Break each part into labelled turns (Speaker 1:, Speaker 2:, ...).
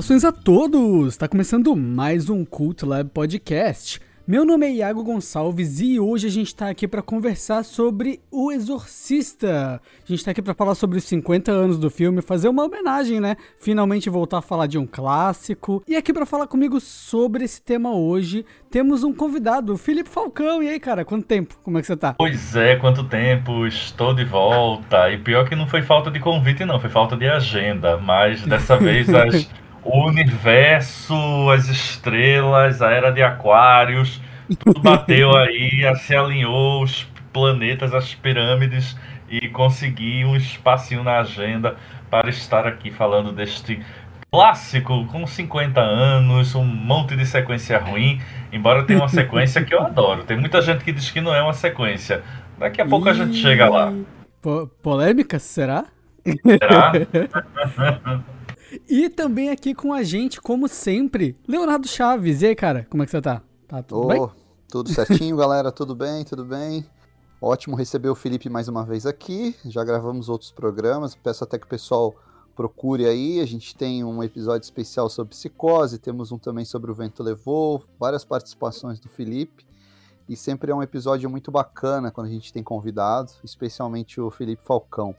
Speaker 1: Saudações a todos! Está começando mais um Cult Lab Podcast. Meu nome é Iago Gonçalves e hoje a gente está aqui para conversar sobre O Exorcista. A gente está aqui para falar sobre os 50 anos do filme, fazer uma homenagem, né? Finalmente voltar a falar de um clássico. E aqui para falar comigo sobre esse tema hoje, temos um convidado, o Felipe Falcão. E aí, cara, quanto tempo? Como é que você tá?
Speaker 2: Pois é, quanto tempo? Estou de volta. E pior que não foi falta de convite, não, foi falta de agenda. Mas dessa vez as o universo, as estrelas, a era de Aquários, tudo bateu aí, se alinhou, os planetas, as pirâmides e consegui um espacinho na agenda para estar aqui falando deste clássico com 50 anos, um monte de sequência ruim, embora tenha uma sequência que eu adoro. Tem muita gente que diz que não é uma sequência. Daqui a pouco a gente chega lá.
Speaker 1: polêmica, será?
Speaker 2: Será?
Speaker 1: E também aqui com a gente, como sempre, Leonardo Chaves. E aí, cara, como é que você tá? Tá tudo oh, bem?
Speaker 3: Tudo certinho, galera. Tudo bem, tudo bem. Ótimo receber o Felipe mais uma vez aqui. Já gravamos outros programas. Peço até que o pessoal procure aí. A gente tem um episódio especial sobre psicose, temos um também sobre o vento levou, várias participações do Felipe. E sempre é um episódio muito bacana quando a gente tem convidado, especialmente o Felipe Falcão.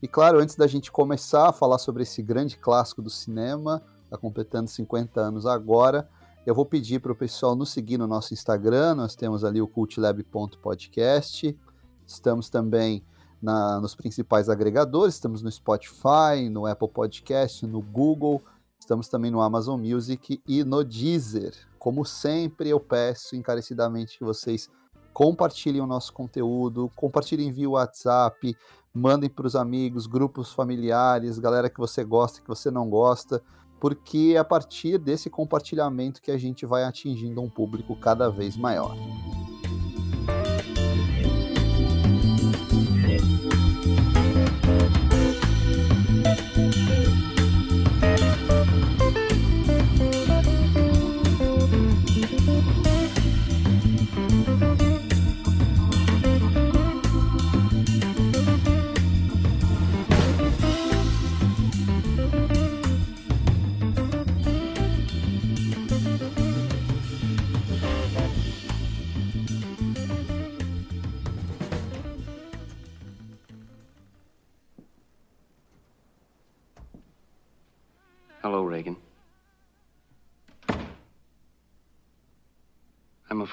Speaker 3: E claro, antes da gente começar a falar sobre esse grande clássico do cinema, está completando 50 anos agora, eu vou pedir para o pessoal nos seguir no nosso Instagram, nós temos ali o cultlab.podcast, estamos também na, nos principais agregadores, estamos no Spotify, no Apple Podcast, no Google, estamos também no Amazon Music e no Deezer. Como sempre, eu peço encarecidamente que vocês compartilhem o nosso conteúdo, compartilhem via WhatsApp, mandem para os amigos, grupos familiares, galera que você gosta, que você não gosta, porque é a partir desse compartilhamento que a gente vai atingindo um público cada vez maior.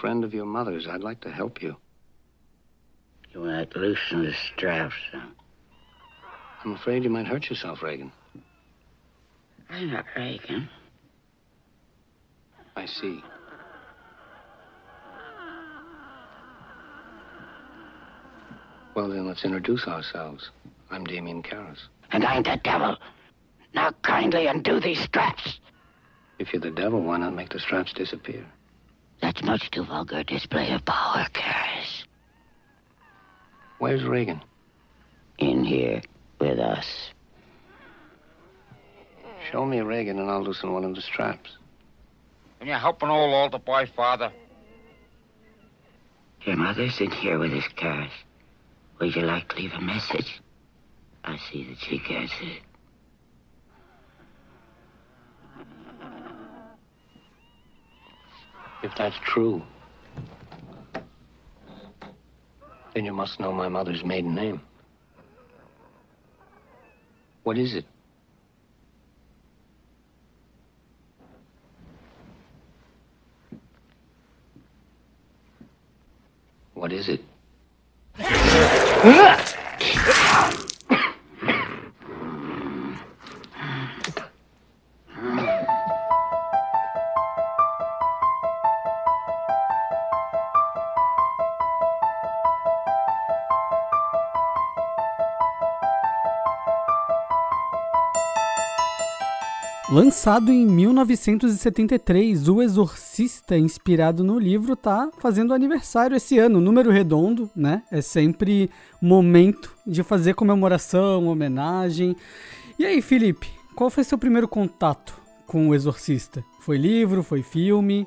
Speaker 4: Friend of your mother's. I'd like to help you.
Speaker 5: You want to loosen the straps, huh?
Speaker 4: I'm afraid you might hurt yourself, Reagan.
Speaker 5: I'm not Reagan.
Speaker 4: I see. Well, then, let's introduce ourselves. I'm Damien Karras.
Speaker 5: And I'm the devil. Now kindly undo these straps.
Speaker 4: If you're the devil, why not make the straps disappear?
Speaker 5: That's much too vulgar a display of power, Karras.
Speaker 4: Where's Reagan?
Speaker 5: In here with us.
Speaker 4: Show me Reagan and I'll loosen one of the straps.
Speaker 6: Can you help an old altar boy, Father?
Speaker 5: Your mother's in here with us, Karras. Would you like to leave a message? I see that she gets it.
Speaker 4: If that's true, then you must know my mother's maiden name. What is it? What is it?
Speaker 1: Lançado em 1973, O Exorcista, inspirado no livro, tá fazendo aniversário esse ano, número redondo, né? É sempre momento de fazer comemoração, homenagem. E aí, Felipe, qual foi seu primeiro contato com O Exorcista? Foi livro, foi filme?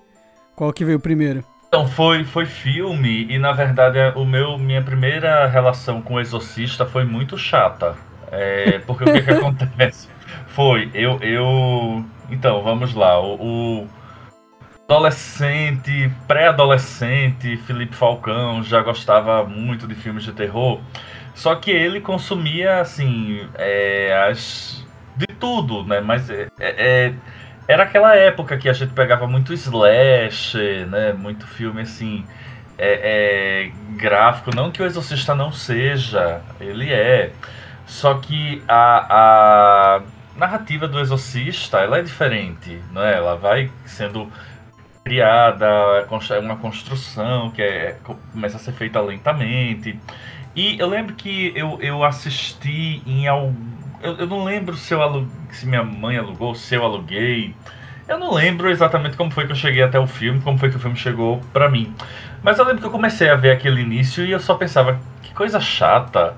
Speaker 1: Qual que veio primeiro?
Speaker 2: Então, foi, foi filme e, na verdade, o meu, minha primeira relação com o Exorcista foi muito chata. É, porque o que, que acontece? Foi, eu, eu Então, vamos lá. O, o adolescente, pré-adolescente, Felipe Falcão já gostava muito de filmes de terror. Só que ele consumia, assim, é, as, de tudo, né? Mas é, é, era aquela época que a gente pegava muito slash, né? Muito filme, assim, é, é, gráfico. Não que o Exorcista não seja, ele é. Só que a, a narrativa do Exorcista, ela é diferente, não é? Ela vai sendo criada, é uma construção que é, começa a ser feita lentamente. E eu lembro que eu, eu assisti em algum. Eu, eu não lembro se, eu alug... se minha mãe alugou, se eu aluguei. Eu não lembro exatamente como foi que eu cheguei até o filme, como foi que o filme chegou pra mim. Mas eu lembro que eu comecei a ver aquele início e eu só pensava, que coisa chata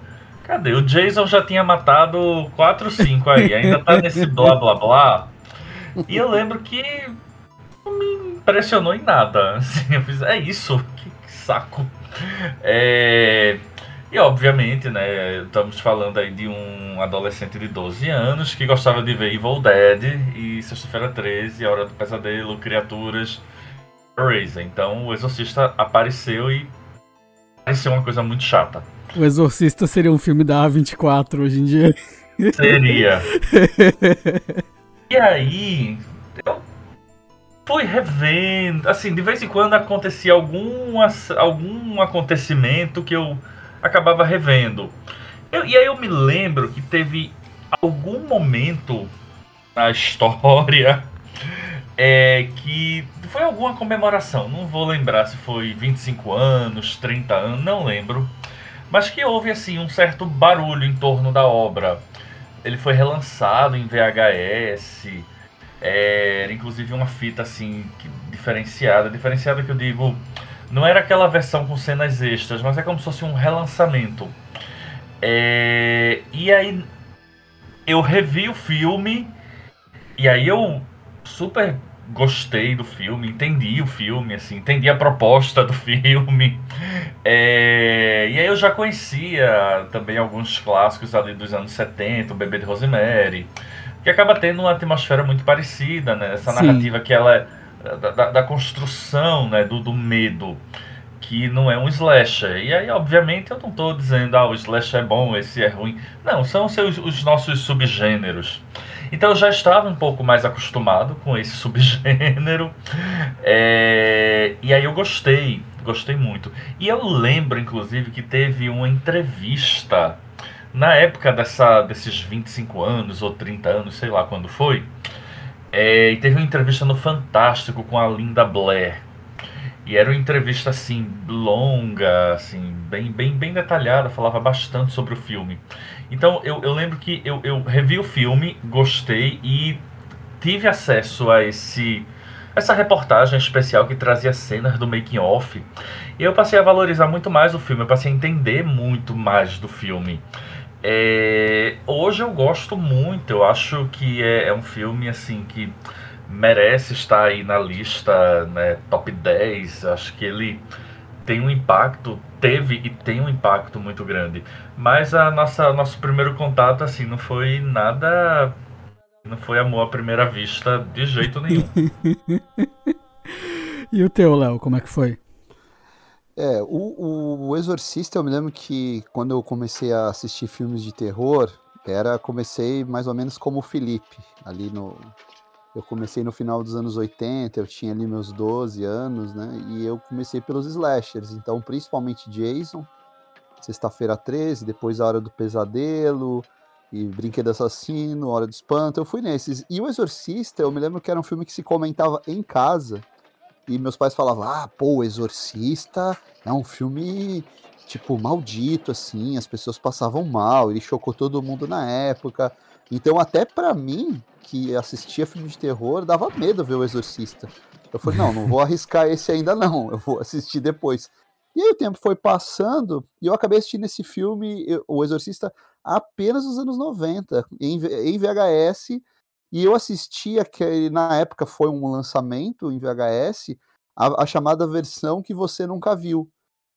Speaker 2: Cadê? O Jason já tinha matado 4 5 aí, ainda tá nesse blá blá blá. E eu lembro que não me impressionou em nada. Assim, eu fiz, é isso, que, que saco. É, e obviamente, né, estamos falando aí de um adolescente de 12 anos que gostava de ver Evil Dead e Sexta-feira 13, A Hora do Pesadelo, Criaturas, Razor. Então o Exorcista apareceu e pareceu uma coisa muito chata.
Speaker 1: O Exorcista seria um filme da A24 hoje em dia.
Speaker 2: Seria. e aí, eu fui revendo. Assim, de vez em quando acontecia algum, algum acontecimento que eu acabava revendo. Eu, e aí eu me lembro que teve algum momento na história é, que foi alguma comemoração. Não vou lembrar se foi 25 anos, 30 anos, não lembro mas que houve assim um certo barulho em torno da obra. Ele foi relançado em VHS, é, inclusive uma fita assim diferenciada, diferenciada que eu digo, não era aquela versão com cenas extras, mas é como se fosse um relançamento. É, e aí eu revi o filme e aí eu super gostei do filme, entendi o filme, assim, entendi a proposta do filme. É, e aí eu já conhecia também alguns clássicos ali dos anos 70, o Bebê de Rosemary, que acaba tendo uma atmosfera muito parecida, né? Essa Sim. narrativa que ela é da, da construção, né, do, do medo que não é um slasher. E aí, obviamente, eu não estou dizendo, ah, o slasher é bom, esse é ruim. Não, são seus, os nossos subgêneros. Então eu já estava um pouco mais acostumado com esse subgênero. É, e aí eu gostei, gostei muito. E eu lembro, inclusive, que teve uma entrevista na época dessa, desses 25 anos ou 30 anos, sei lá quando foi. É, e teve uma entrevista no Fantástico com a Linda Blair. E era uma entrevista assim longa, assim, bem, bem, bem detalhada, falava bastante sobre o filme. Então eu, eu lembro que eu, eu revi o filme, gostei e tive acesso a esse essa reportagem especial que trazia cenas do making off. E eu passei a valorizar muito mais o filme, eu passei a entender muito mais do filme. É, hoje eu gosto muito, eu acho que é, é, um filme assim que merece estar aí na lista né, top 10. Acho que ele tem um impacto, teve e tem um impacto muito grande. Mas a nossa nosso primeiro contato assim não foi nada não foi amor à primeira vista de jeito nenhum.
Speaker 1: e o teu, Léo, como é que foi?
Speaker 3: É, o, o, o, Exorcista, eu me lembro que quando eu comecei a assistir filmes de terror, era comecei mais ou menos como o Felipe, ali no, eu comecei no final dos anos 80, eu tinha ali meus 12 anos, né? E eu comecei pelos slashers, então principalmente Jason, Sexta-feira 13, depois A Hora do Pesadelo, e Brinquedo Assassino, Hora do Espanto, eu fui nesses. E O Exorcista, eu me lembro que era um filme que se comentava em casa, e meus pais falavam, ah, pô, o Exorcista é um filme, tipo, maldito, assim, as pessoas passavam mal, ele chocou todo mundo na época. Então, até para mim, que assistia filme de terror, dava medo ver o Exorcista. Eu falei, não, não vou arriscar esse ainda não, eu vou assistir depois. E aí o tempo foi passando e eu acabei assistindo esse filme, O Exorcista, apenas nos anos 90, em, VHS, e eu assisti aquele, na época foi um lançamento em VHS, a, a chamada versão que você nunca viu,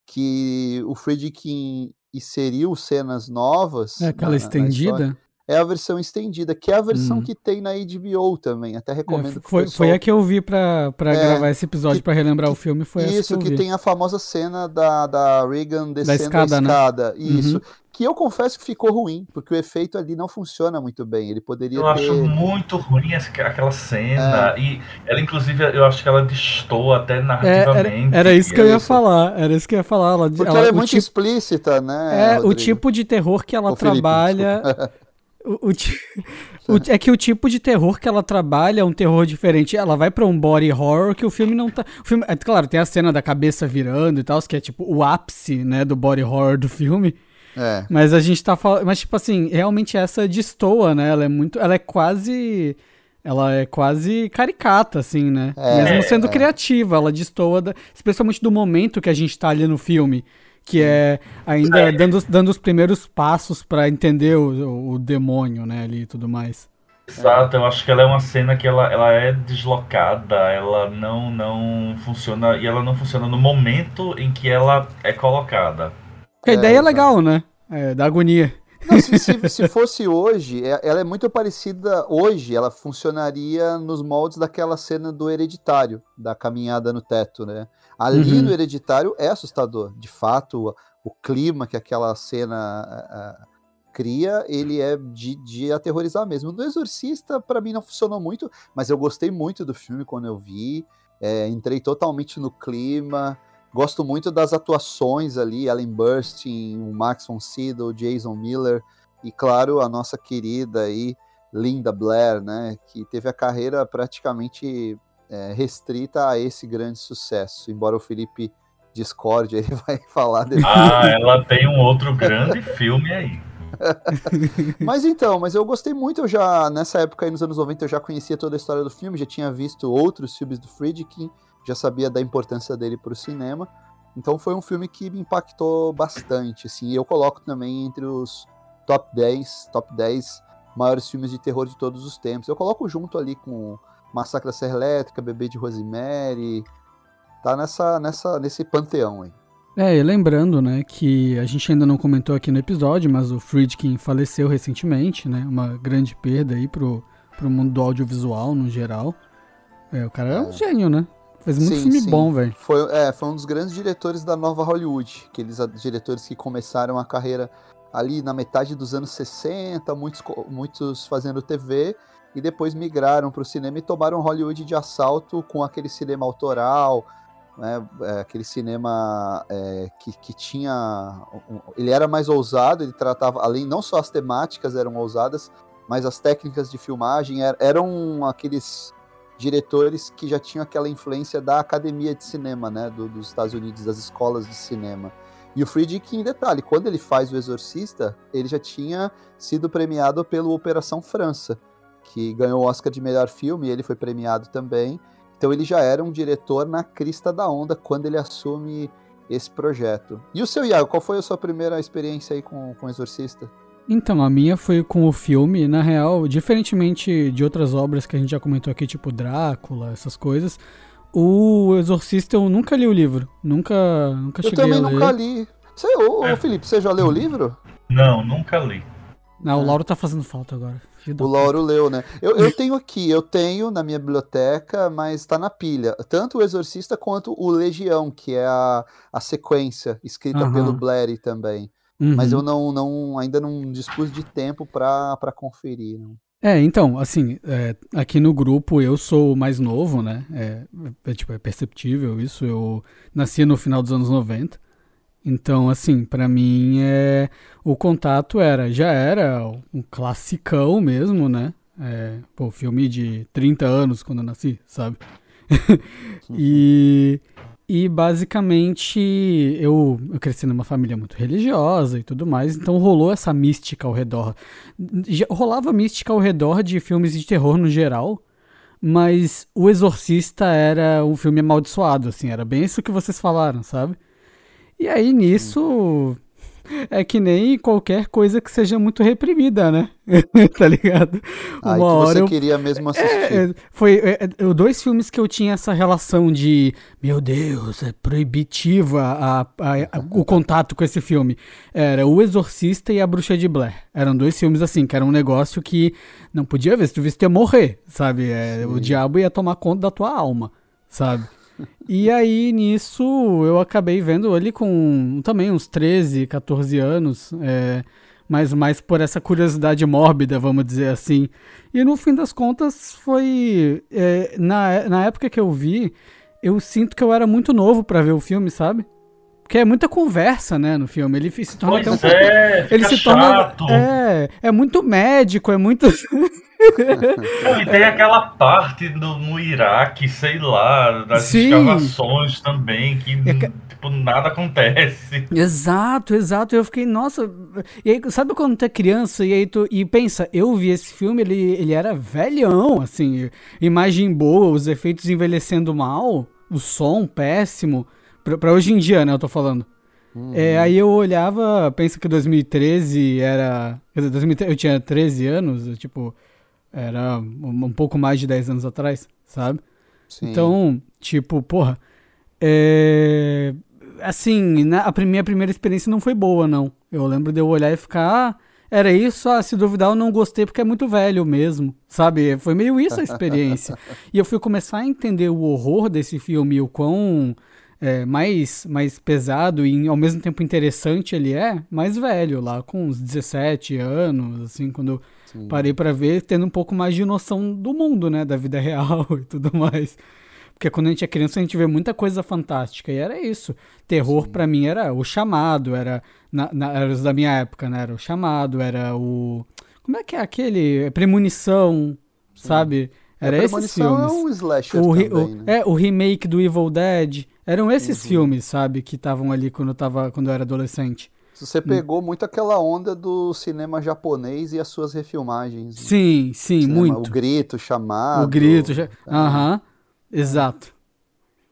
Speaker 3: que o Friedkin inseriu cenas novas.
Speaker 1: É aquela na, estendida?
Speaker 3: Na é a versão estendida, que é a versão
Speaker 1: Hum.
Speaker 3: que tem na HBO também. Até
Speaker 1: É,
Speaker 3: recomendo que o
Speaker 1: foi, foi a que eu vi pra, pra
Speaker 3: É,
Speaker 1: gravar esse episódio, pra relembrar
Speaker 3: que-
Speaker 1: o filme, foi essa
Speaker 3: Isso,
Speaker 1: que eu
Speaker 3: que
Speaker 1: vi.
Speaker 3: tem a famosa cena da, da Reagan descendo
Speaker 1: escada,
Speaker 3: a
Speaker 1: né?
Speaker 3: escada. Isso.
Speaker 1: Uhum.
Speaker 3: Que eu confesso que ficou ruim, porque o efeito ali não funciona muito bem. Ele poderia
Speaker 2: Eu
Speaker 3: ter.
Speaker 2: acho muito ruim essa- aquela
Speaker 3: É.
Speaker 2: cena. E ela, inclusive, eu acho que ela destoa até
Speaker 1: É, era,
Speaker 2: narrativamente.
Speaker 1: era isso que eu ia
Speaker 3: Isso.
Speaker 1: falar, era isso que eu ia falar. Ela,
Speaker 3: Porque
Speaker 1: ela-
Speaker 3: ela é
Speaker 1: o
Speaker 3: muito
Speaker 1: tipo-
Speaker 3: explícita, né?
Speaker 1: É, o
Speaker 3: Rodrigo?
Speaker 1: tipo de terror que ela
Speaker 3: Ô.
Speaker 1: o, o o- é que o tipo de terror que ela trabalha é um terror diferente. Ela vai pra um body horror que o filme não tá. O filme, é claro, tem a cena da cabeça virando e tal, que é tipo o ápice, né, do body horror do filme.
Speaker 3: É.
Speaker 1: Mas a gente tá falando. Mas, tipo assim, realmente essa destoa, né? Ela é muito. Ela é quase. Ela é quase caricata, assim, né?
Speaker 3: É,
Speaker 1: Mesmo sendo
Speaker 3: é.
Speaker 1: criativa, ela destoa, da- especialmente do momento que a gente tá ali no filme. Que é ainda dando, os- dando os primeiros passos pra entender o, o- o demônio, né? Ali e tudo mais.
Speaker 2: Exato, eu acho que ela é uma cena que ela, ela é deslocada, ela não, não funciona. E ela não funciona no momento em que ela é colocada.
Speaker 1: Porque a
Speaker 3: É,
Speaker 1: ideia é
Speaker 3: exato.
Speaker 1: legal, né? É, da agonia.
Speaker 3: Não, se, se- se fosse hoje, é- ela é muito parecida. Hoje, ela funcionaria nos moldes daquela cena do Hereditário, da caminhada no teto, né? Ali
Speaker 1: Uhum.
Speaker 3: no Hereditário é assustador. De fato, o, o clima que aquela cena ah, ah, cria, ele é de, de aterrorizar mesmo. No Exorcista, pra mim, não funcionou muito, mas eu gostei muito do filme quando eu vi. é, entrei totalmente no clima. Gosto muito das atuações ali, Ellen Burstyn, o Max von Sydow, o Jason Miller e, claro, a nossa querida aí, Linda Blair, né, que teve a carreira praticamente é, restrita a esse grande sucesso, embora o Felipe discorde, ele vai falar depois.
Speaker 2: Ah, ela tem um outro grande filme aí.
Speaker 3: Mas então, mas eu gostei muito, eu já, nessa época aí, nos anos 90, eu já conhecia toda a história do filme, já tinha visto outros filmes do Friedkin, já sabia da importância dele para o cinema, então foi um filme que me impactou bastante, assim, eu coloco também entre os top 10, top 10 maiores filmes de terror de todos os tempos. Eu coloco junto ali com Massacre da Serra Elétrica, Bebê de Rosemary, tá nessa, nessa, nesse panteão aí.
Speaker 1: É, e lembrando, né, que a gente ainda não comentou aqui no episódio, mas o Friedkin faleceu recentemente, né, uma grande perda aí pro, pro mundo do audiovisual no geral. É, o cara é um
Speaker 3: É.
Speaker 1: gênio, né? Fez muito
Speaker 3: Sim,
Speaker 1: filme
Speaker 3: sim.
Speaker 1: bom, velho.
Speaker 3: Foi, é, foi um dos grandes diretores da nova Hollywood, aqueles diretores que começaram a carreira ali na metade dos anos 60, muitos, muitos fazendo TV, e depois migraram para o cinema e tomaram Hollywood de assalto com aquele cinema autoral, né, é, aquele cinema é, que, que tinha. ele era mais ousado, ele tratava, além, não só as temáticas eram ousadas, mas as técnicas de filmagem er- eram aqueles diretores que já tinham aquela influência da academia de cinema, né, do- dos Estados Unidos, das escolas de cinema. E o Friedkin, em detalhe, quando ele faz o Exorcista, ele já tinha sido premiado pelo Operação França, que ganhou o Oscar de melhor filme, e ele foi premiado também. Então ele já era um diretor na crista da onda quando ele assume esse projeto. E o seu Iago, qual foi a sua primeira experiência aí com, com Exorcista?
Speaker 1: Então, a minha foi com o filme, na real, diferentemente de outras obras que a gente já comentou aqui, tipo Drácula, essas coisas, o Exorcista eu nunca li o livro, nunca, nunca
Speaker 3: Eu
Speaker 1: cheguei
Speaker 3: também
Speaker 1: a ler.
Speaker 3: nunca li. Você, ô, ô,
Speaker 2: É.
Speaker 3: Felipe, você já leu o livro?
Speaker 2: Não, nunca li.
Speaker 1: Não, o Lauro tá fazendo falta agora.
Speaker 3: O Lauro leu, né? Eu, eu tenho aqui, eu tenho na minha biblioteca, mas tá na pilha. Tanto o Exorcista quanto o Legião, que é a, a sequência, escrita
Speaker 1: Aham.
Speaker 3: pelo Blair também.
Speaker 1: Uhum.
Speaker 3: Mas eu não, não ainda não dispus de tempo pra, pra conferir. Não.
Speaker 1: É, então, assim, é, aqui no grupo eu sou o mais novo, né? É, é, tipo, é perceptível isso. Eu nasci no final dos anos 90. Então, assim, pra mim é o contato era, já era um classicão mesmo, né? É, pô, filme de 30 anos quando eu nasci, sabe? e, e basicamente eu, eu cresci numa família muito religiosa e tudo mais, então rolou essa mística ao redor. Já rolava mística ao redor de filmes de terror no geral, mas O Exorcista era um filme amaldiçoado, assim, era bem isso que vocês falaram, sabe? E aí nisso É que nem qualquer coisa que seja muito reprimida, né? tá ligado?
Speaker 3: Aí que você eu... queria mesmo assistir.
Speaker 1: É, foi é, é, dois filmes que eu tinha essa relação de, meu Deus, é proibitiva a, a, a, o contato com esse filme. Era O Exorcista e A Bruxa de Blair. Eram dois filmes assim, que era um negócio que não podia ver. Se tu visse, tu ia morrer, sabe? É, o diabo ia tomar conta da tua alma, sabe? E aí, nisso, eu acabei vendo ali com também uns 13, 14 anos, é, mas mais por essa curiosidade mórbida, vamos dizer assim. E no fim das contas, foi. É, na, na época que eu vi, eu sinto que eu era muito novo para ver o filme, sabe? Porque é muita conversa, né, no filme. Ele se torna
Speaker 2: pois é, ele se chato.
Speaker 1: torna é, é muito médico, é muito
Speaker 2: e tem aquela parte no, no Iraque, sei lá, das Sim. escavações também, que é tipo, nada acontece.
Speaker 1: Exato, exato. Eu fiquei, nossa. E aí, sabe quando tu é criança e aí tu. E pensa, eu vi esse filme, ele, ele era velhão, assim, imagem boa, os efeitos envelhecendo mal, o som péssimo. Pra, pra hoje em dia, né, eu tô falando. Uhum. É, aí eu olhava, pensa que 2013 era. Quer dizer, 2013, eu tinha 13 anos, tipo. Era um, pouco mais de 10 anos atrás, sabe? Sim. Então, tipo, porra. É... Assim, na, a minha primeira experiência não foi boa, não. Eu lembro de eu olhar e ficar. Ah, era isso, ah, se duvidar eu não gostei porque é muito velho mesmo, sabe? Foi meio isso a experiência. e eu fui começar a entender o horror desse filme, o quão é, mais, mais pesado e ao mesmo tempo interessante ele é, mais velho, lá com uns 17 anos, assim, quando Sim. Parei para ver, tendo um pouco mais de noção do mundo, né? Da vida real e tudo mais. Porque quando a gente é criança, a gente vê muita coisa fantástica. E era isso. Terror, para mim, era o chamado, era. Na, na, era os da minha época, né? Era o chamado, era o. Como é que é aquele? Premonição, sabe? Era esses filmes.
Speaker 3: é um slasher
Speaker 1: o,
Speaker 3: também,
Speaker 1: o,
Speaker 3: né?
Speaker 1: É, o remake do Evil Dead. Eram esses uhum. filmes, sabe? Que estavam ali quando eu, tava, quando eu era adolescente.
Speaker 3: Você pegou muito aquela onda do cinema japonês e as suas refilmagens.
Speaker 1: Né? Sim, sim, cinema, muito.
Speaker 3: O grito, chamado.
Speaker 1: O grito, é. aham, é. exato.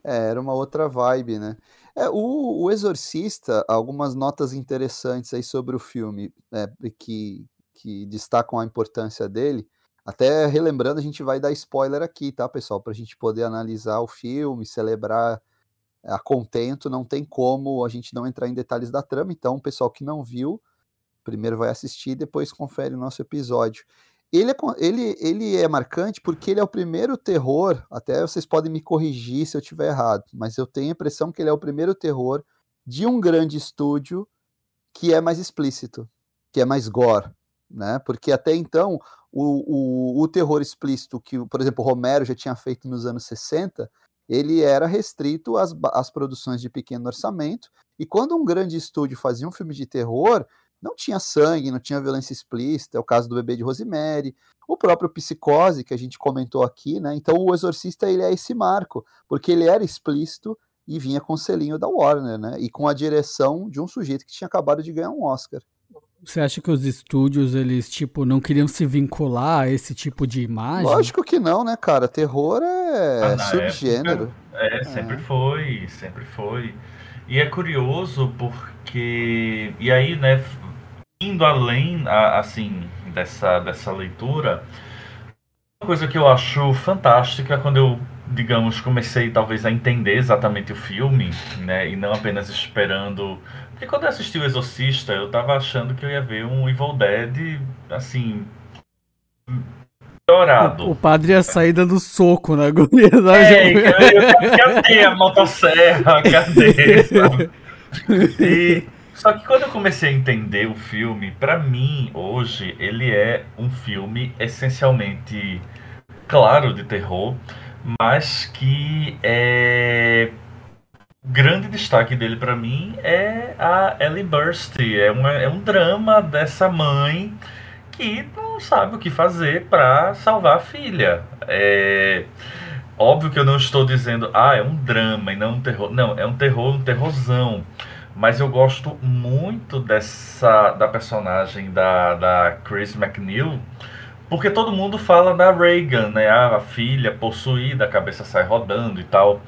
Speaker 3: É, era uma outra vibe, né? É, o, o Exorcista, algumas notas interessantes aí sobre o filme, né, que, que destacam a importância dele. Até relembrando, a gente vai dar spoiler aqui, tá, pessoal? Para a gente poder analisar o filme, celebrar a contento, não tem como a gente não entrar em detalhes da trama. Então, o pessoal que não viu, primeiro vai assistir, depois confere o nosso episódio. Ele é, ele, ele é marcante porque ele é o primeiro terror, até vocês podem me corrigir se eu estiver errado, mas eu tenho a impressão que ele é o primeiro terror de um grande estúdio que é mais explícito, que é mais gore, né? Porque até então o, o, o terror explícito que, por exemplo, Romero já tinha feito nos anos 60 ele era restrito às, às produções de pequeno orçamento, e quando um grande estúdio fazia um filme de terror, não tinha sangue, não tinha violência explícita, é o caso do bebê de Rosemary, o próprio Psicose, que a gente comentou aqui, né? Então o Exorcista ele é esse marco, porque ele era explícito e vinha com o selinho da Warner, né? E com a direção de um sujeito que tinha acabado de ganhar um Oscar.
Speaker 1: Você acha que os estúdios, eles, tipo, não queriam se vincular a esse tipo de imagem?
Speaker 3: Lógico que não, né, cara? Terror é ah, subgênero.
Speaker 2: Época, é, sempre é. foi, sempre foi. E é curioso porque. E aí, né, indo além, assim, dessa, dessa leitura, uma coisa que eu acho fantástica quando eu, digamos, comecei talvez a entender exatamente o filme, né, e não apenas esperando porque quando eu assisti o Exorcista, eu tava achando que eu ia ver um Evil Dead, assim. Piorado.
Speaker 1: O, o padre ia sair dando soco na guria.
Speaker 2: É, eu, cadê a motosserra? Cadê? E, só que quando eu comecei a entender o filme, para mim, hoje, ele é um filme essencialmente, claro, de terror, mas que é o grande destaque dele para mim é a Ellie Burst. É, uma, é um drama dessa mãe que não sabe o que fazer para salvar a filha. É óbvio que eu não estou dizendo, ah, é um drama e não um terror. Não, é um terror, um terrorzão. Mas eu gosto muito dessa da personagem da, da Chris McNeil, porque todo mundo fala da Reagan, né? A filha possuída, a cabeça sai rodando e tal.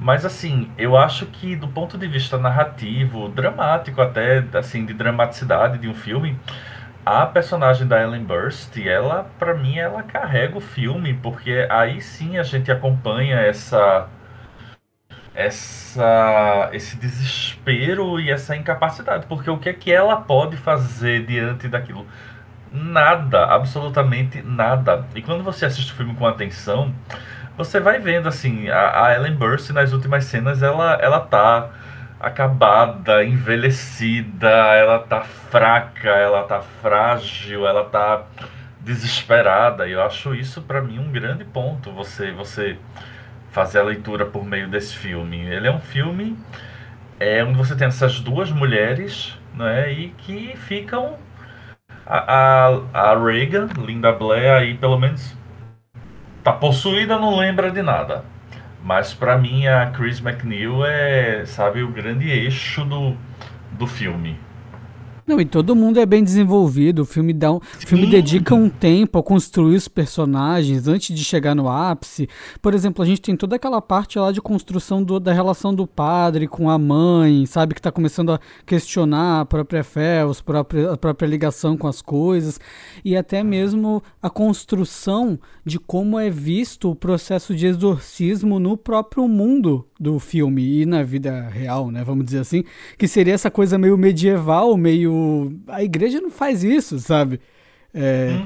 Speaker 2: Mas assim, eu acho que do ponto de vista narrativo, dramático até, assim, de dramaticidade de um filme, a personagem da Ellen Burst, ela, para mim, ela carrega o filme, porque aí sim a gente acompanha essa essa esse desespero e essa incapacidade, porque o que é que ela pode fazer diante daquilo? Nada, absolutamente nada. E quando você assiste o filme com atenção, você vai vendo assim, a, a Ellen Burst nas últimas cenas, ela ela tá acabada, envelhecida, ela tá fraca, ela tá frágil, ela tá desesperada. E eu acho isso para mim um grande ponto. Você você fazer a leitura por meio desse filme. Ele é um filme é, onde você tem essas duas mulheres, né, e que ficam a, a, a Reagan, Linda Blair, aí pelo menos tá possuída, não lembra de nada. Mas para mim a Chris McNeil é, sabe, o grande eixo do, do filme.
Speaker 1: Não, e todo mundo é bem desenvolvido. O filme dá um, o filme dedica um tempo a construir os personagens antes de chegar no ápice. Por exemplo, a gente tem toda aquela parte lá de construção do, da relação do padre com a mãe, sabe? Que está começando a questionar a própria fé, os própria, a própria ligação com as coisas. E até mesmo a construção de como é visto o processo de exorcismo no próprio mundo do filme e na vida real, né? Vamos dizer assim. Que seria essa coisa meio medieval, meio a igreja não faz isso, sabe? É,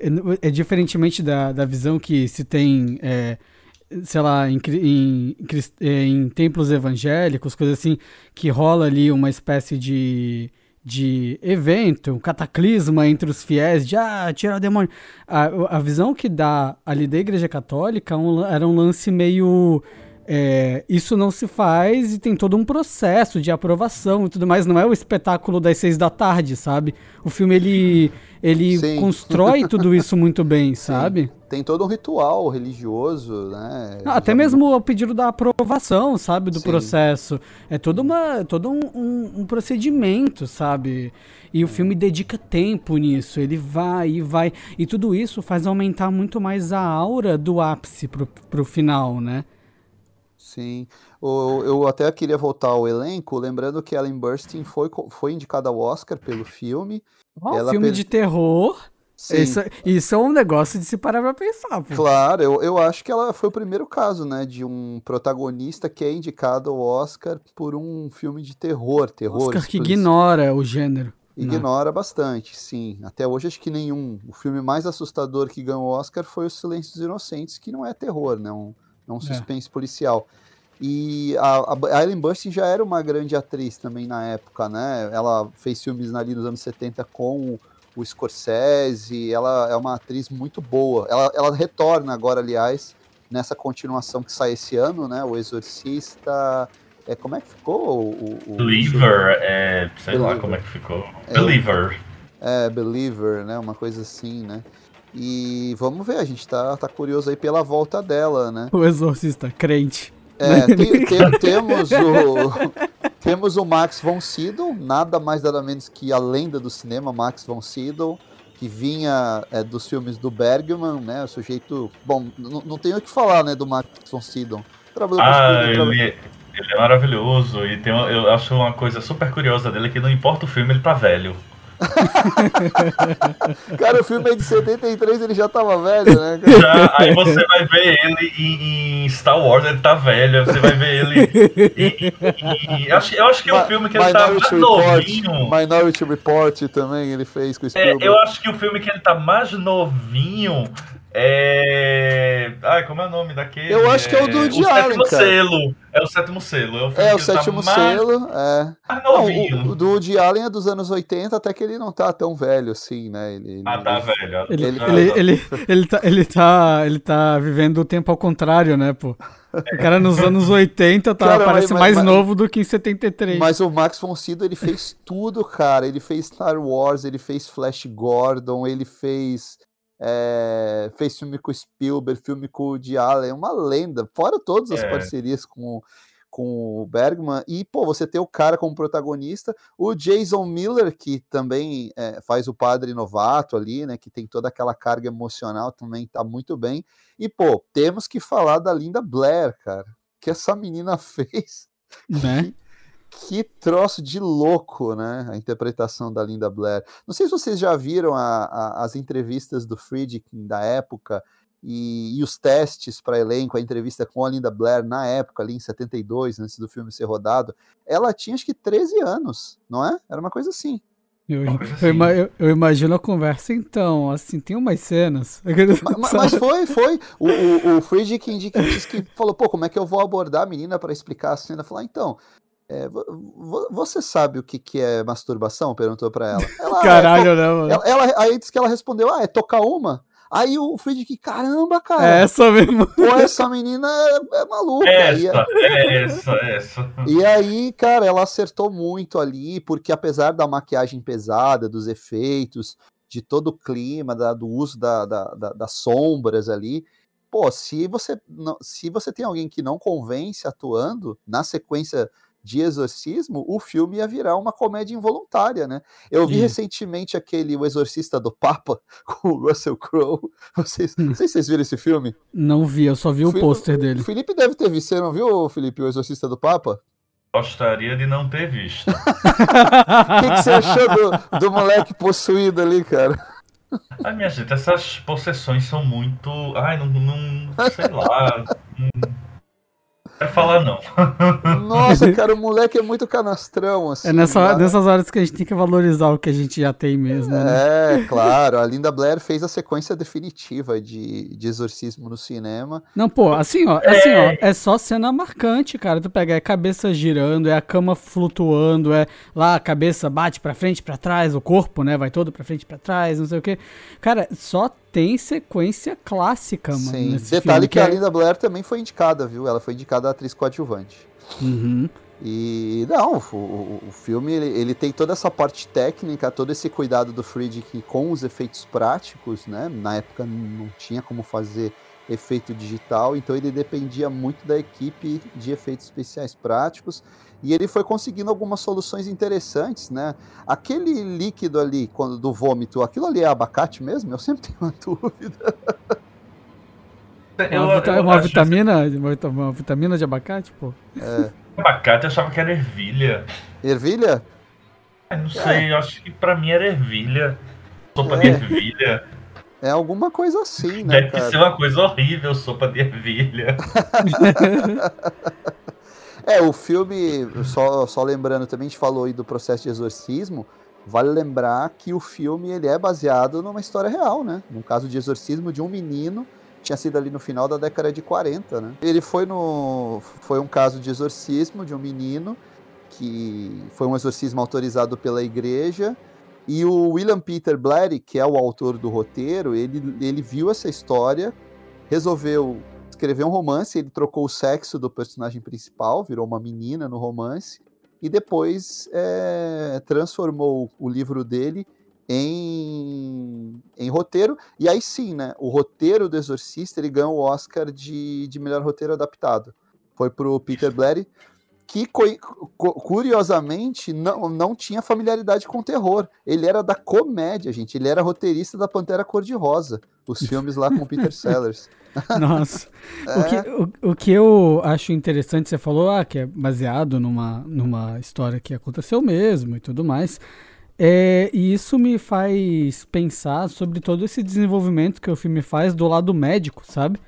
Speaker 1: hum. é, é, diferentemente da, da visão que se tem, é, sei lá, em, em, é, em, templos evangélicos, coisas assim, que rola ali uma espécie de, de evento, um cataclisma entre os fiéis, de ah, tirar o demônio. A, a visão que dá ali da igreja católica um, era um lance meio é, isso não se faz e tem todo um processo de aprovação e tudo mais. Não é o espetáculo das seis da tarde, sabe? O filme ele, ele constrói tudo isso muito bem, sabe?
Speaker 3: Tem todo um ritual religioso, né?
Speaker 1: Não, até mesmo o pedido da aprovação, sabe? Do Sim. processo. É todo, uma, todo um, um, um procedimento, sabe? E o filme dedica tempo nisso, ele vai e vai. E tudo isso faz aumentar muito mais a aura do ápice pro, pro final, né?
Speaker 3: Sim. O, eu até queria voltar ao elenco, lembrando que Ellen Burstyn foi, foi indicada ao Oscar pelo filme.
Speaker 1: Oh, ela filme per... de terror. Isso, isso, é um negócio de se parar pra pensar. Pô.
Speaker 3: Claro, eu, eu acho que ela foi o primeiro caso, né, de um protagonista que é indicado ao Oscar por um filme de terror. terror
Speaker 1: Oscar que ignora o gênero.
Speaker 3: Né? Ignora Não. bastante, sim. Até hoje acho que nenhum. O filme mais assustador que ganhou o Oscar foi Os Silêncios Inocentes, que não é terror, né? Um, é um é. suspense é. policial. E a, a Ellen Burstyn já era uma grande atriz também na época, né? Ela fez filmes ali nos anos 70 com o Scorsese, ela é uma atriz muito boa. Ela, ela retorna agora, aliás, nessa continuação que sai esse ano, né? O Exorcista. É, como é que ficou? O,
Speaker 2: o, Believer, é, sei Believer. lá como é que ficou. É, Believer.
Speaker 3: É, Believer, né? Uma coisa assim, né? E vamos ver, a gente tá, tá curioso aí pela volta dela, né?
Speaker 1: O Exorcista, crente.
Speaker 3: É, tem, tem, temos o temos o Max von Sydow, nada mais nada menos que a lenda do cinema Max von Sydow, que vinha é, dos filmes do Bergman, né? O sujeito, bom, não tenho o que falar, né, do Max von Sydow.
Speaker 2: ah, ele, ele, é maravilhoso e tem, eu acho uma coisa super curiosa dele que não importa o filme, ele tá velho.
Speaker 3: cara, o filme é de 73, ele já tava velho, né?
Speaker 2: Já, aí você vai ver ele em, em, Star Wars, ele tá velho. Você vai ver ele. Em, em, acho, eu acho que é um filme que ele tá mais novinho.
Speaker 3: Minority Report também ele fez com o
Speaker 2: Spielberg. É, eu acho que o filme que ele tá mais novinho é. Ai, como é o nome daquele?
Speaker 3: Eu acho que é o do Woody Allen.
Speaker 2: Sétimo cara. selo. É o sétimo selo. É o,
Speaker 3: é, o sétimo tá selo. Mais... É. Mais novinho. Não, o, o do Woody Allen é dos anos 80, até que ele não tá tão velho assim, né? Ele,
Speaker 2: ah, tá ele, velho.
Speaker 1: Ele, ele, ele, ele, ele, tá, ele, tá, ele tá vivendo o tempo ao contrário, né, pô? O cara nos anos 80 tá, cara, parece mas, mais mas, novo do que em 73.
Speaker 3: Mas o Max von Sydow, ele fez tudo, cara. Ele fez Star Wars, ele fez Flash Gordon, ele fez é, fez filme com Spielberg, filme com o Woody Allen, uma lenda, fora todas as é. parcerias com, com o Bergman, e pô, você tem o cara como protagonista, o Jason Miller, que também é, faz o padre novato ali, né, que tem toda aquela carga emocional, também tá muito bem, e pô, temos que falar da Linda Blair, cara, que essa menina fez.
Speaker 1: Né?
Speaker 3: Que troço de louco, né? A interpretação da Linda Blair. Não sei se vocês já viram a- a- as entrevistas do Friedkin da época e, e os testes para elenco, a entrevista com a Linda Blair na época, ali em 72, antes do filme ser rodado. Ela tinha acho que 13 anos, não é? Era uma coisa assim.
Speaker 1: Eu, eu eu- imagino a conversa então, assim, tem umas cenas.
Speaker 3: Ma- ma- Mas, foi, foi. O, o, o Friedkin disse que- disse que falou, pô, como é que eu vou abordar a menina para explicar a cena? Falar, então, é, vo- vo- você sabe o que, que é masturbação? Perguntou pra ela. ela
Speaker 1: Caralho, né, mano?
Speaker 3: Ela, ela- aí disse que ela respondeu, ah, é tocar uma? Aí o Friedkin, caramba, cara,
Speaker 1: É essa mesmo.
Speaker 3: pô, essa menina é, é maluca. E,
Speaker 2: Essa, essa, essa.
Speaker 3: e aí, cara, ela acertou muito ali, porque apesar da maquiagem pesada, dos efeitos, de todo o clima, da- do uso da- da- da- das sombras ali, pô, se você, não- se você tem alguém que não convence atuando na sequência de exorcismo, o filme ia virar uma comédia involuntária, né? Eu vi recentemente aquele O Exorcista do Papa com o Russell Crowe. Vocês, não sei se vocês viram esse filme.
Speaker 1: Não vi, eu só vi o
Speaker 3: Fui-
Speaker 1: pôster
Speaker 3: O
Speaker 1: dele.
Speaker 3: Felipe deve ter visto, você não viu, Felipe, O Exorcista do Papa?
Speaker 2: Gostaria de não ter visto.
Speaker 3: O que, que você achou do, do moleque possuído ali, cara?
Speaker 2: Ai, minha gente, essas possessões são muito. Ai, não. não sei lá. Não quero falar, não.
Speaker 3: Nossa, cara, o moleque é muito canastrão, assim.
Speaker 1: É nessa,
Speaker 3: né?
Speaker 1: nessas horas que a gente tem que valorizar o que a gente já tem mesmo. né?
Speaker 3: É, claro. A Linda Blair fez a sequência definitiva de, de exorcismo no cinema.
Speaker 1: Não, pô, assim, ó, assim, ó, é só cena marcante, cara. Tu pega, é cabeça girando, é a cama flutuando, é lá a cabeça bate pra frente, pra trás, o corpo, né, vai todo pra frente, e pra trás, não sei o quê. Cara, só tem sequência clássica, mano.
Speaker 3: Sim.
Speaker 1: nesse
Speaker 3: Detalhe
Speaker 1: filme,
Speaker 3: que a
Speaker 1: é-
Speaker 3: Linda Blair também foi indicada, viu? Ela foi indicada a atriz coadjuvante.
Speaker 1: Uhum.
Speaker 3: E não, o, o- filme ele, ele tem toda essa parte técnica, todo esse cuidado do Friedkin com os efeitos práticos, né? Na época não tinha como fazer efeito digital, então ele dependia muito da equipe de efeitos especiais práticos e ele foi conseguindo algumas soluções interessantes, né? Aquele líquido ali quando do vômito, aquilo ali é abacate mesmo? Eu sempre tenho uma dúvida.
Speaker 1: Uma, vita- uma vitamina, uma, vita- uma vitamina de abacate, pô.
Speaker 2: Abacate eu achava que era ervilha.
Speaker 3: Ervilha?
Speaker 2: Ai, não sei, eu acho que pra mim era ervilha. Sopa
Speaker 3: É.
Speaker 2: de ervilha.
Speaker 3: É alguma coisa assim, né,
Speaker 2: Deve
Speaker 3: cara?
Speaker 2: ser uma coisa horrível, sopa de ervilha.
Speaker 3: É, o filme, só, só lembrando também, a gente falou aí do processo de exorcismo, vale lembrar que o filme ele é baseado numa história real, né? Num caso de exorcismo de um menino, tinha sido ali no final da década de 40, né? Ele foi no foi um caso de exorcismo de um menino que foi um exorcismo autorizado pela igreja e o William Peter Blatty, que é o autor do roteiro, ele, ele viu essa história, resolveu escrever um romance, ele trocou o sexo do personagem principal, virou uma menina no romance, e depois é, transformou o livro dele em, em roteiro, e aí sim, né, o roteiro do Exorcista, ele ganhou o Oscar de, de melhor roteiro adaptado. Foi pro Peter Blatty, que curiosamente não, não tinha familiaridade com terror. Ele era da comédia, gente. Ele era roteirista da Pantera Cor-de-Rosa, os filmes lá com o Peter Sellers.
Speaker 1: Nossa.
Speaker 3: É.
Speaker 1: O, que, o, o que eu acho interessante, você falou ah, que é baseado numa, numa história que aconteceu mesmo e tudo mais. É, e isso me faz pensar sobre todo esse desenvolvimento que o filme faz do lado médico, sabe?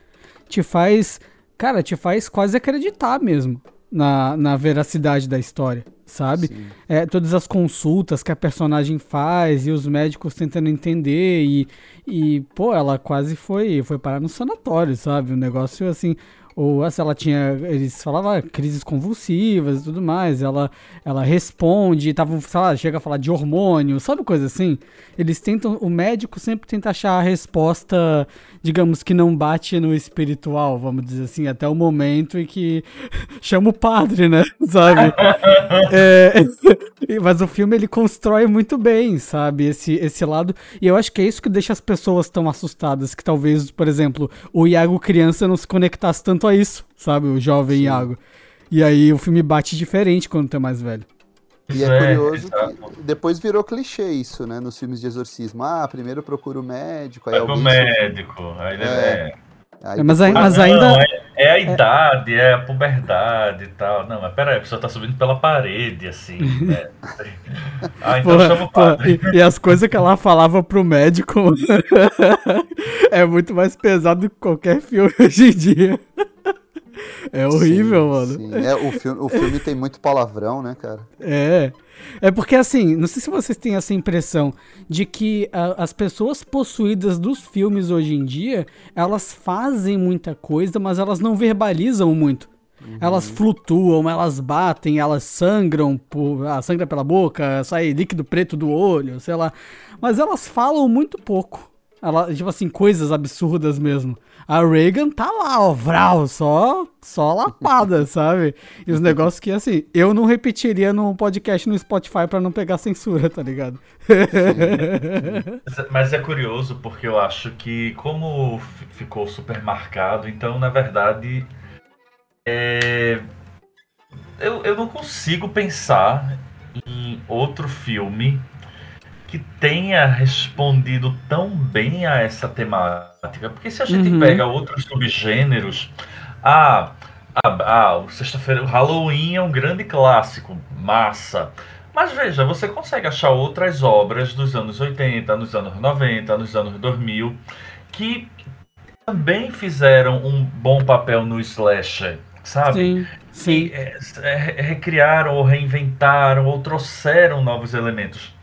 Speaker 1: Te faz. Cara, te faz quase acreditar mesmo na, na veracidade da história, sabe? É, todas as consultas que a personagem faz e os médicos tentando entender e, e pô, ela quase foi foi parar no sanatório, sabe? Um negócio assim, ou se ela tinha, eles falavam ah, crises convulsivas e tudo mais, ela ela responde, tava, sei lá, chega a falar de hormônio, sabe coisa assim? Eles tentam, o médico sempre tenta achar a resposta, digamos que não bate no espiritual, vamos dizer assim, até o momento em que chama o padre, né? Sabe? É, mas o filme ele constrói muito bem, sabe? Esse, esse lado. E eu acho que é isso que deixa as pessoas tão assustadas. Que talvez, por exemplo, o Iago criança não se conectasse tanto a isso, sabe? O jovem Iago. E aí o filme bate diferente quando tu é mais velho.
Speaker 3: E
Speaker 2: Isso
Speaker 3: é curioso
Speaker 2: exato.
Speaker 3: que depois virou clichê isso, né? Nos filmes de exorcismo. Ah, primeiro procura o médico, aí alguém, sofre,
Speaker 2: médico. Aí ele
Speaker 3: É.
Speaker 2: é.
Speaker 3: Aí
Speaker 1: É, mas,
Speaker 3: depois-
Speaker 1: mas
Speaker 2: Ah,
Speaker 1: ainda.
Speaker 2: não, é, é a idade, é a puberdade e tal. Não, mas peraí, a pessoa tá subindo pela parede, assim. né? Ah, então
Speaker 1: Porra,
Speaker 2: chama o
Speaker 1: porra,
Speaker 2: padre.
Speaker 1: e, e as coisas que ela falava pro médico é muito mais pesado do que qualquer filme hoje em dia. É horrível,
Speaker 3: Sim,
Speaker 1: mano.
Speaker 3: sim. É, o, filme, o filme tem muito palavrão, né, cara?
Speaker 1: É. É porque assim, não sei se vocês têm essa impressão de que ah, as pessoas possuídas dos filmes hoje em dia, elas fazem muita coisa, mas elas não verbalizam muito. Elas flutuam, elas batem, elas sangram, por, ah, sangra pela boca, sai líquido preto do olho, sei lá. Mas elas falam muito pouco. Ela, tipo assim, coisas absurdas mesmo. A Reagan tá lá, ó, vral, só, só lapada, sabe? E os negócios que, assim, eu não repetiria no podcast no Spotify pra não pegar censura, tá ligado?
Speaker 2: Mas- Mas é curioso porque eu acho que como fi- ficou super marcado, então na verdade é, eu, eu não consigo pensar em outro filme que tenha respondido tão bem a essa temática. Porque se a gente
Speaker 1: Uhum.
Speaker 2: pega outros subgêneros, ah, ah, ah, o sexta-feira, o Halloween é um grande clássico, massa. Mas veja, você consegue achar outras obras dos anos 80, nos anos 90, nos anos 2000, que também fizeram um bom papel no slasher, sabe?
Speaker 1: Sim, sim.
Speaker 2: que é, é, recriaram ou reinventaram ou trouxeram novos elementos.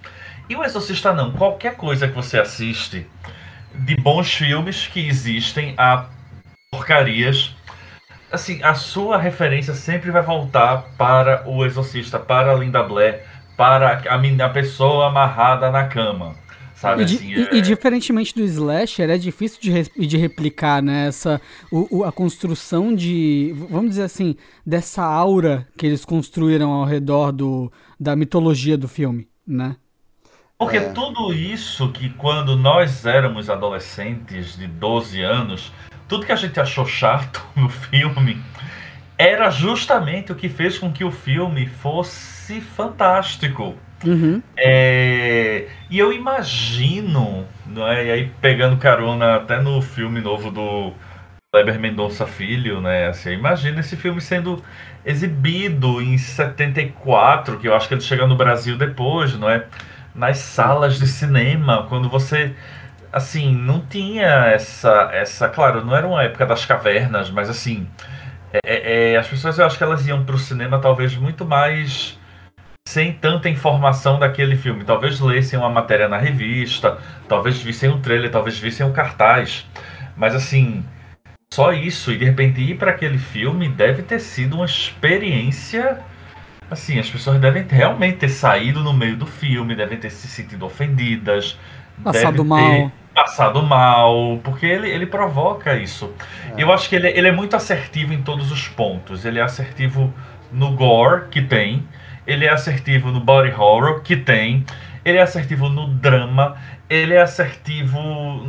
Speaker 2: E o Exorcista não. Qualquer coisa que você assiste de bons filmes que existem a porcarias, assim, a sua referência sempre vai voltar para o Exorcista, para a Linda Blair, para a, a pessoa amarrada na cama. Sabe
Speaker 1: E,
Speaker 2: assim?
Speaker 1: e-
Speaker 2: é-
Speaker 1: e diferentemente do slasher, é difícil de, de replicar, né? Essa, o, o- a construção de, vamos dizer assim, dessa aura que eles construíram ao redor do, da mitologia do filme, né?
Speaker 2: Porque
Speaker 3: É.
Speaker 2: tudo isso que quando nós éramos adolescentes de 12 anos, tudo que a gente achou chato no filme era justamente o que fez com que o filme fosse fantástico.
Speaker 1: Uhum.
Speaker 2: É, e eu imagino, não é? e aí pegando carona até no filme novo do Kleber Mendonça Filho, né? Assim, eu imagino esse filme sendo exibido em 74, que eu acho que ele chega no Brasil depois, não é? Nas salas de cinema, quando você assim, não tinha essa essa, claro, não era uma época das cavernas, mas assim, é- é- é, as pessoas eu acho que elas iam pro cinema talvez muito mais sem tanta informação daquele filme. Talvez lessem uma matéria na revista, talvez vissem um trailer, talvez vissem um cartaz. Mas assim, só isso e de repente ir para aquele filme deve ter sido uma experiência. Assim, as pessoas devem ter- realmente ter saído no meio do filme, devem ter se sentido ofendidas,
Speaker 1: Passado mal.
Speaker 2: ter passado mal, porque ele, ele provoca isso. Eu acho que ele, ele é muito assertivo em todos os pontos. Ele é assertivo no gore, que tem. Ele é assertivo no body horror, que tem. Ele é assertivo no drama. Ele é assertivo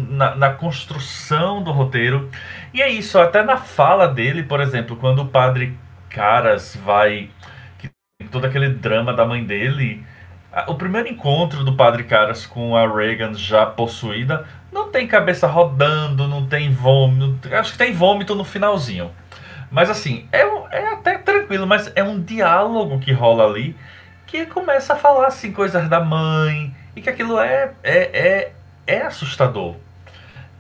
Speaker 2: na, na construção do roteiro. E é isso, até na fala dele, por exemplo, quando o padre Caras vai. Todo aquele drama da mãe dele. O primeiro encontro do padre Caras com a Reagan já possuída não tem cabeça rodando, não tem vômito. Acho que tem vômito no finalzinho. Mas assim, é, é até tranquilo, mas é um diálogo que rola ali que começa a falar assim coisas da mãe e que aquilo é é, é, é assustador.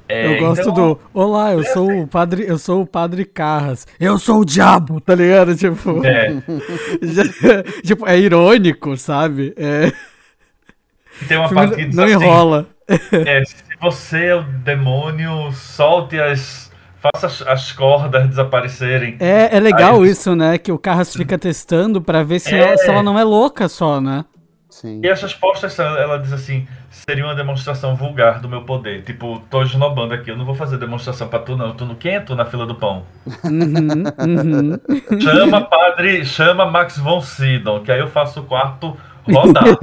Speaker 2: É,
Speaker 1: Eu gosto
Speaker 2: então,
Speaker 1: do. Olá, eu sou o padre. Eu sou o padre Carras. Eu sou o diabo, tá ligado? Tipo.
Speaker 2: É,
Speaker 1: tipo, é irônico, sabe? É,
Speaker 2: tem uma parte que diz
Speaker 1: não
Speaker 2: assim,
Speaker 1: enrola.
Speaker 2: é, se você é o demônio, solte as. faça as, as cordas desaparecerem.
Speaker 1: É, é legal
Speaker 2: Aí-
Speaker 1: isso, né? Que o Carras fica testando pra ver se,
Speaker 2: É.
Speaker 1: ela, se ela não é louca só, né?
Speaker 3: Sim.
Speaker 2: E as respostas, ela ela diz assim, seria uma demonstração vulgar do meu poder. Tipo, tô esnobando aqui, eu não vou fazer demonstração pra tu não, tô no quento na fila do pão.
Speaker 1: Uhum, uhum.
Speaker 2: Chama padre, chama Max von Sydow, que aí eu faço o quarto rodar.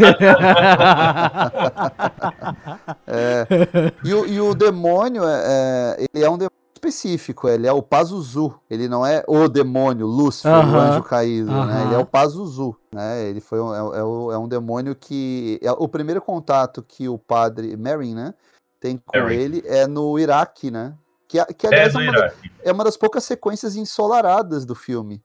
Speaker 3: E o, e o demônio, é, é, ele é um demônio específico, ele é o Pazuzu, ele não é o demônio, Lúcifer, o
Speaker 1: Aham,
Speaker 3: anjo caído, né?
Speaker 1: aham.
Speaker 3: Ele é o Pazuzu, né? Ele foi um, é, é o- é um demônio que... É o primeiro contato que o padre, Merrin, né? Tem com ele é no Iraque, né? Que, que
Speaker 2: É
Speaker 3: aliás, é,
Speaker 2: do
Speaker 3: uma, da-
Speaker 2: Iraque.
Speaker 3: é uma das poucas sequências ensolaradas do filme.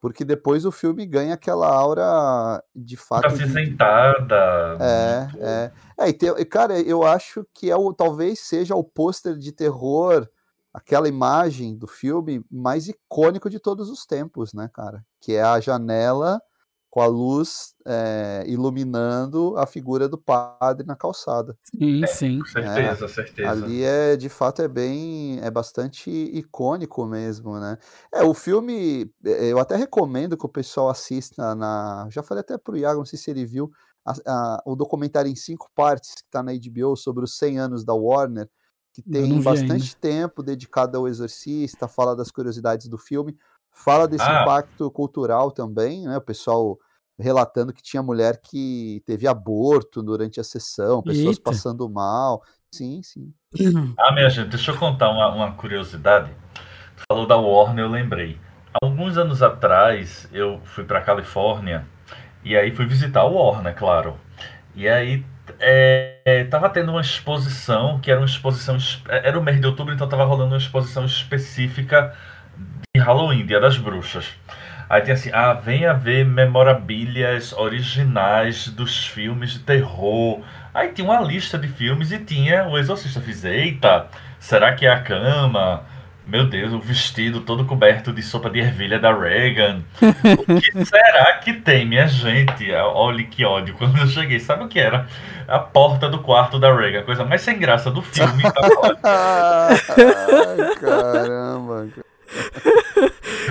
Speaker 3: Porque depois o filme ganha aquela aura de fato.
Speaker 2: Tá
Speaker 3: de-
Speaker 2: acinzentada.
Speaker 3: É, é. É, e tem- e, cara, eu acho que é o, talvez seja o pôster de terror, aquela imagem do filme mais icônico de todos os tempos, né, cara? Que é a janela com a luz é, iluminando a figura do padre na calçada.
Speaker 1: Sim, sim.
Speaker 2: Com certeza, certeza.
Speaker 3: Ali é, de fato, é bem, é bastante icônico mesmo, né? É, o filme, é, eu até recomendo que o pessoal assista na, já falei até pro Iago, não sei se ele viu, a- a- o documentário em cinco partes que tá na HBO sobre os 100 anos da Warner, que tem bastante tempo dedicado ao Exorcista, fala das curiosidades do filme, fala desse
Speaker 2: Ah.
Speaker 3: impacto cultural também, né? O pessoal relatando que tinha mulher que teve aborto durante a sessão, pessoas
Speaker 1: Eita.
Speaker 3: passando mal. Sim, sim.
Speaker 2: Ah, minha gente, deixa eu contar uma, uma curiosidade. Tu falou da Warner, eu lembrei. Alguns anos atrás, eu fui pra Califórnia e aí fui visitar a Warner, claro. E aí é, é, tava tendo uma exposição, que era uma exposição. es- Era o mês de outubro, então tava rolando uma exposição específica de Halloween, Dia das Bruxas. Aí tinha assim, ah, venha ver memorabilhas originais dos filmes de terror. Aí tinha uma lista de filmes e tinha o Exorcista. Fiz, eita, será que é a cama? Meu Deus, o vestido todo coberto de sopa de ervilha da Reagan. O que será que tem, minha gente? Olha que ódio. Quando eu cheguei, sabe o que era? A porta do quarto da Reagan. A coisa mais sem graça do filme. Lá.
Speaker 3: Ai, caramba.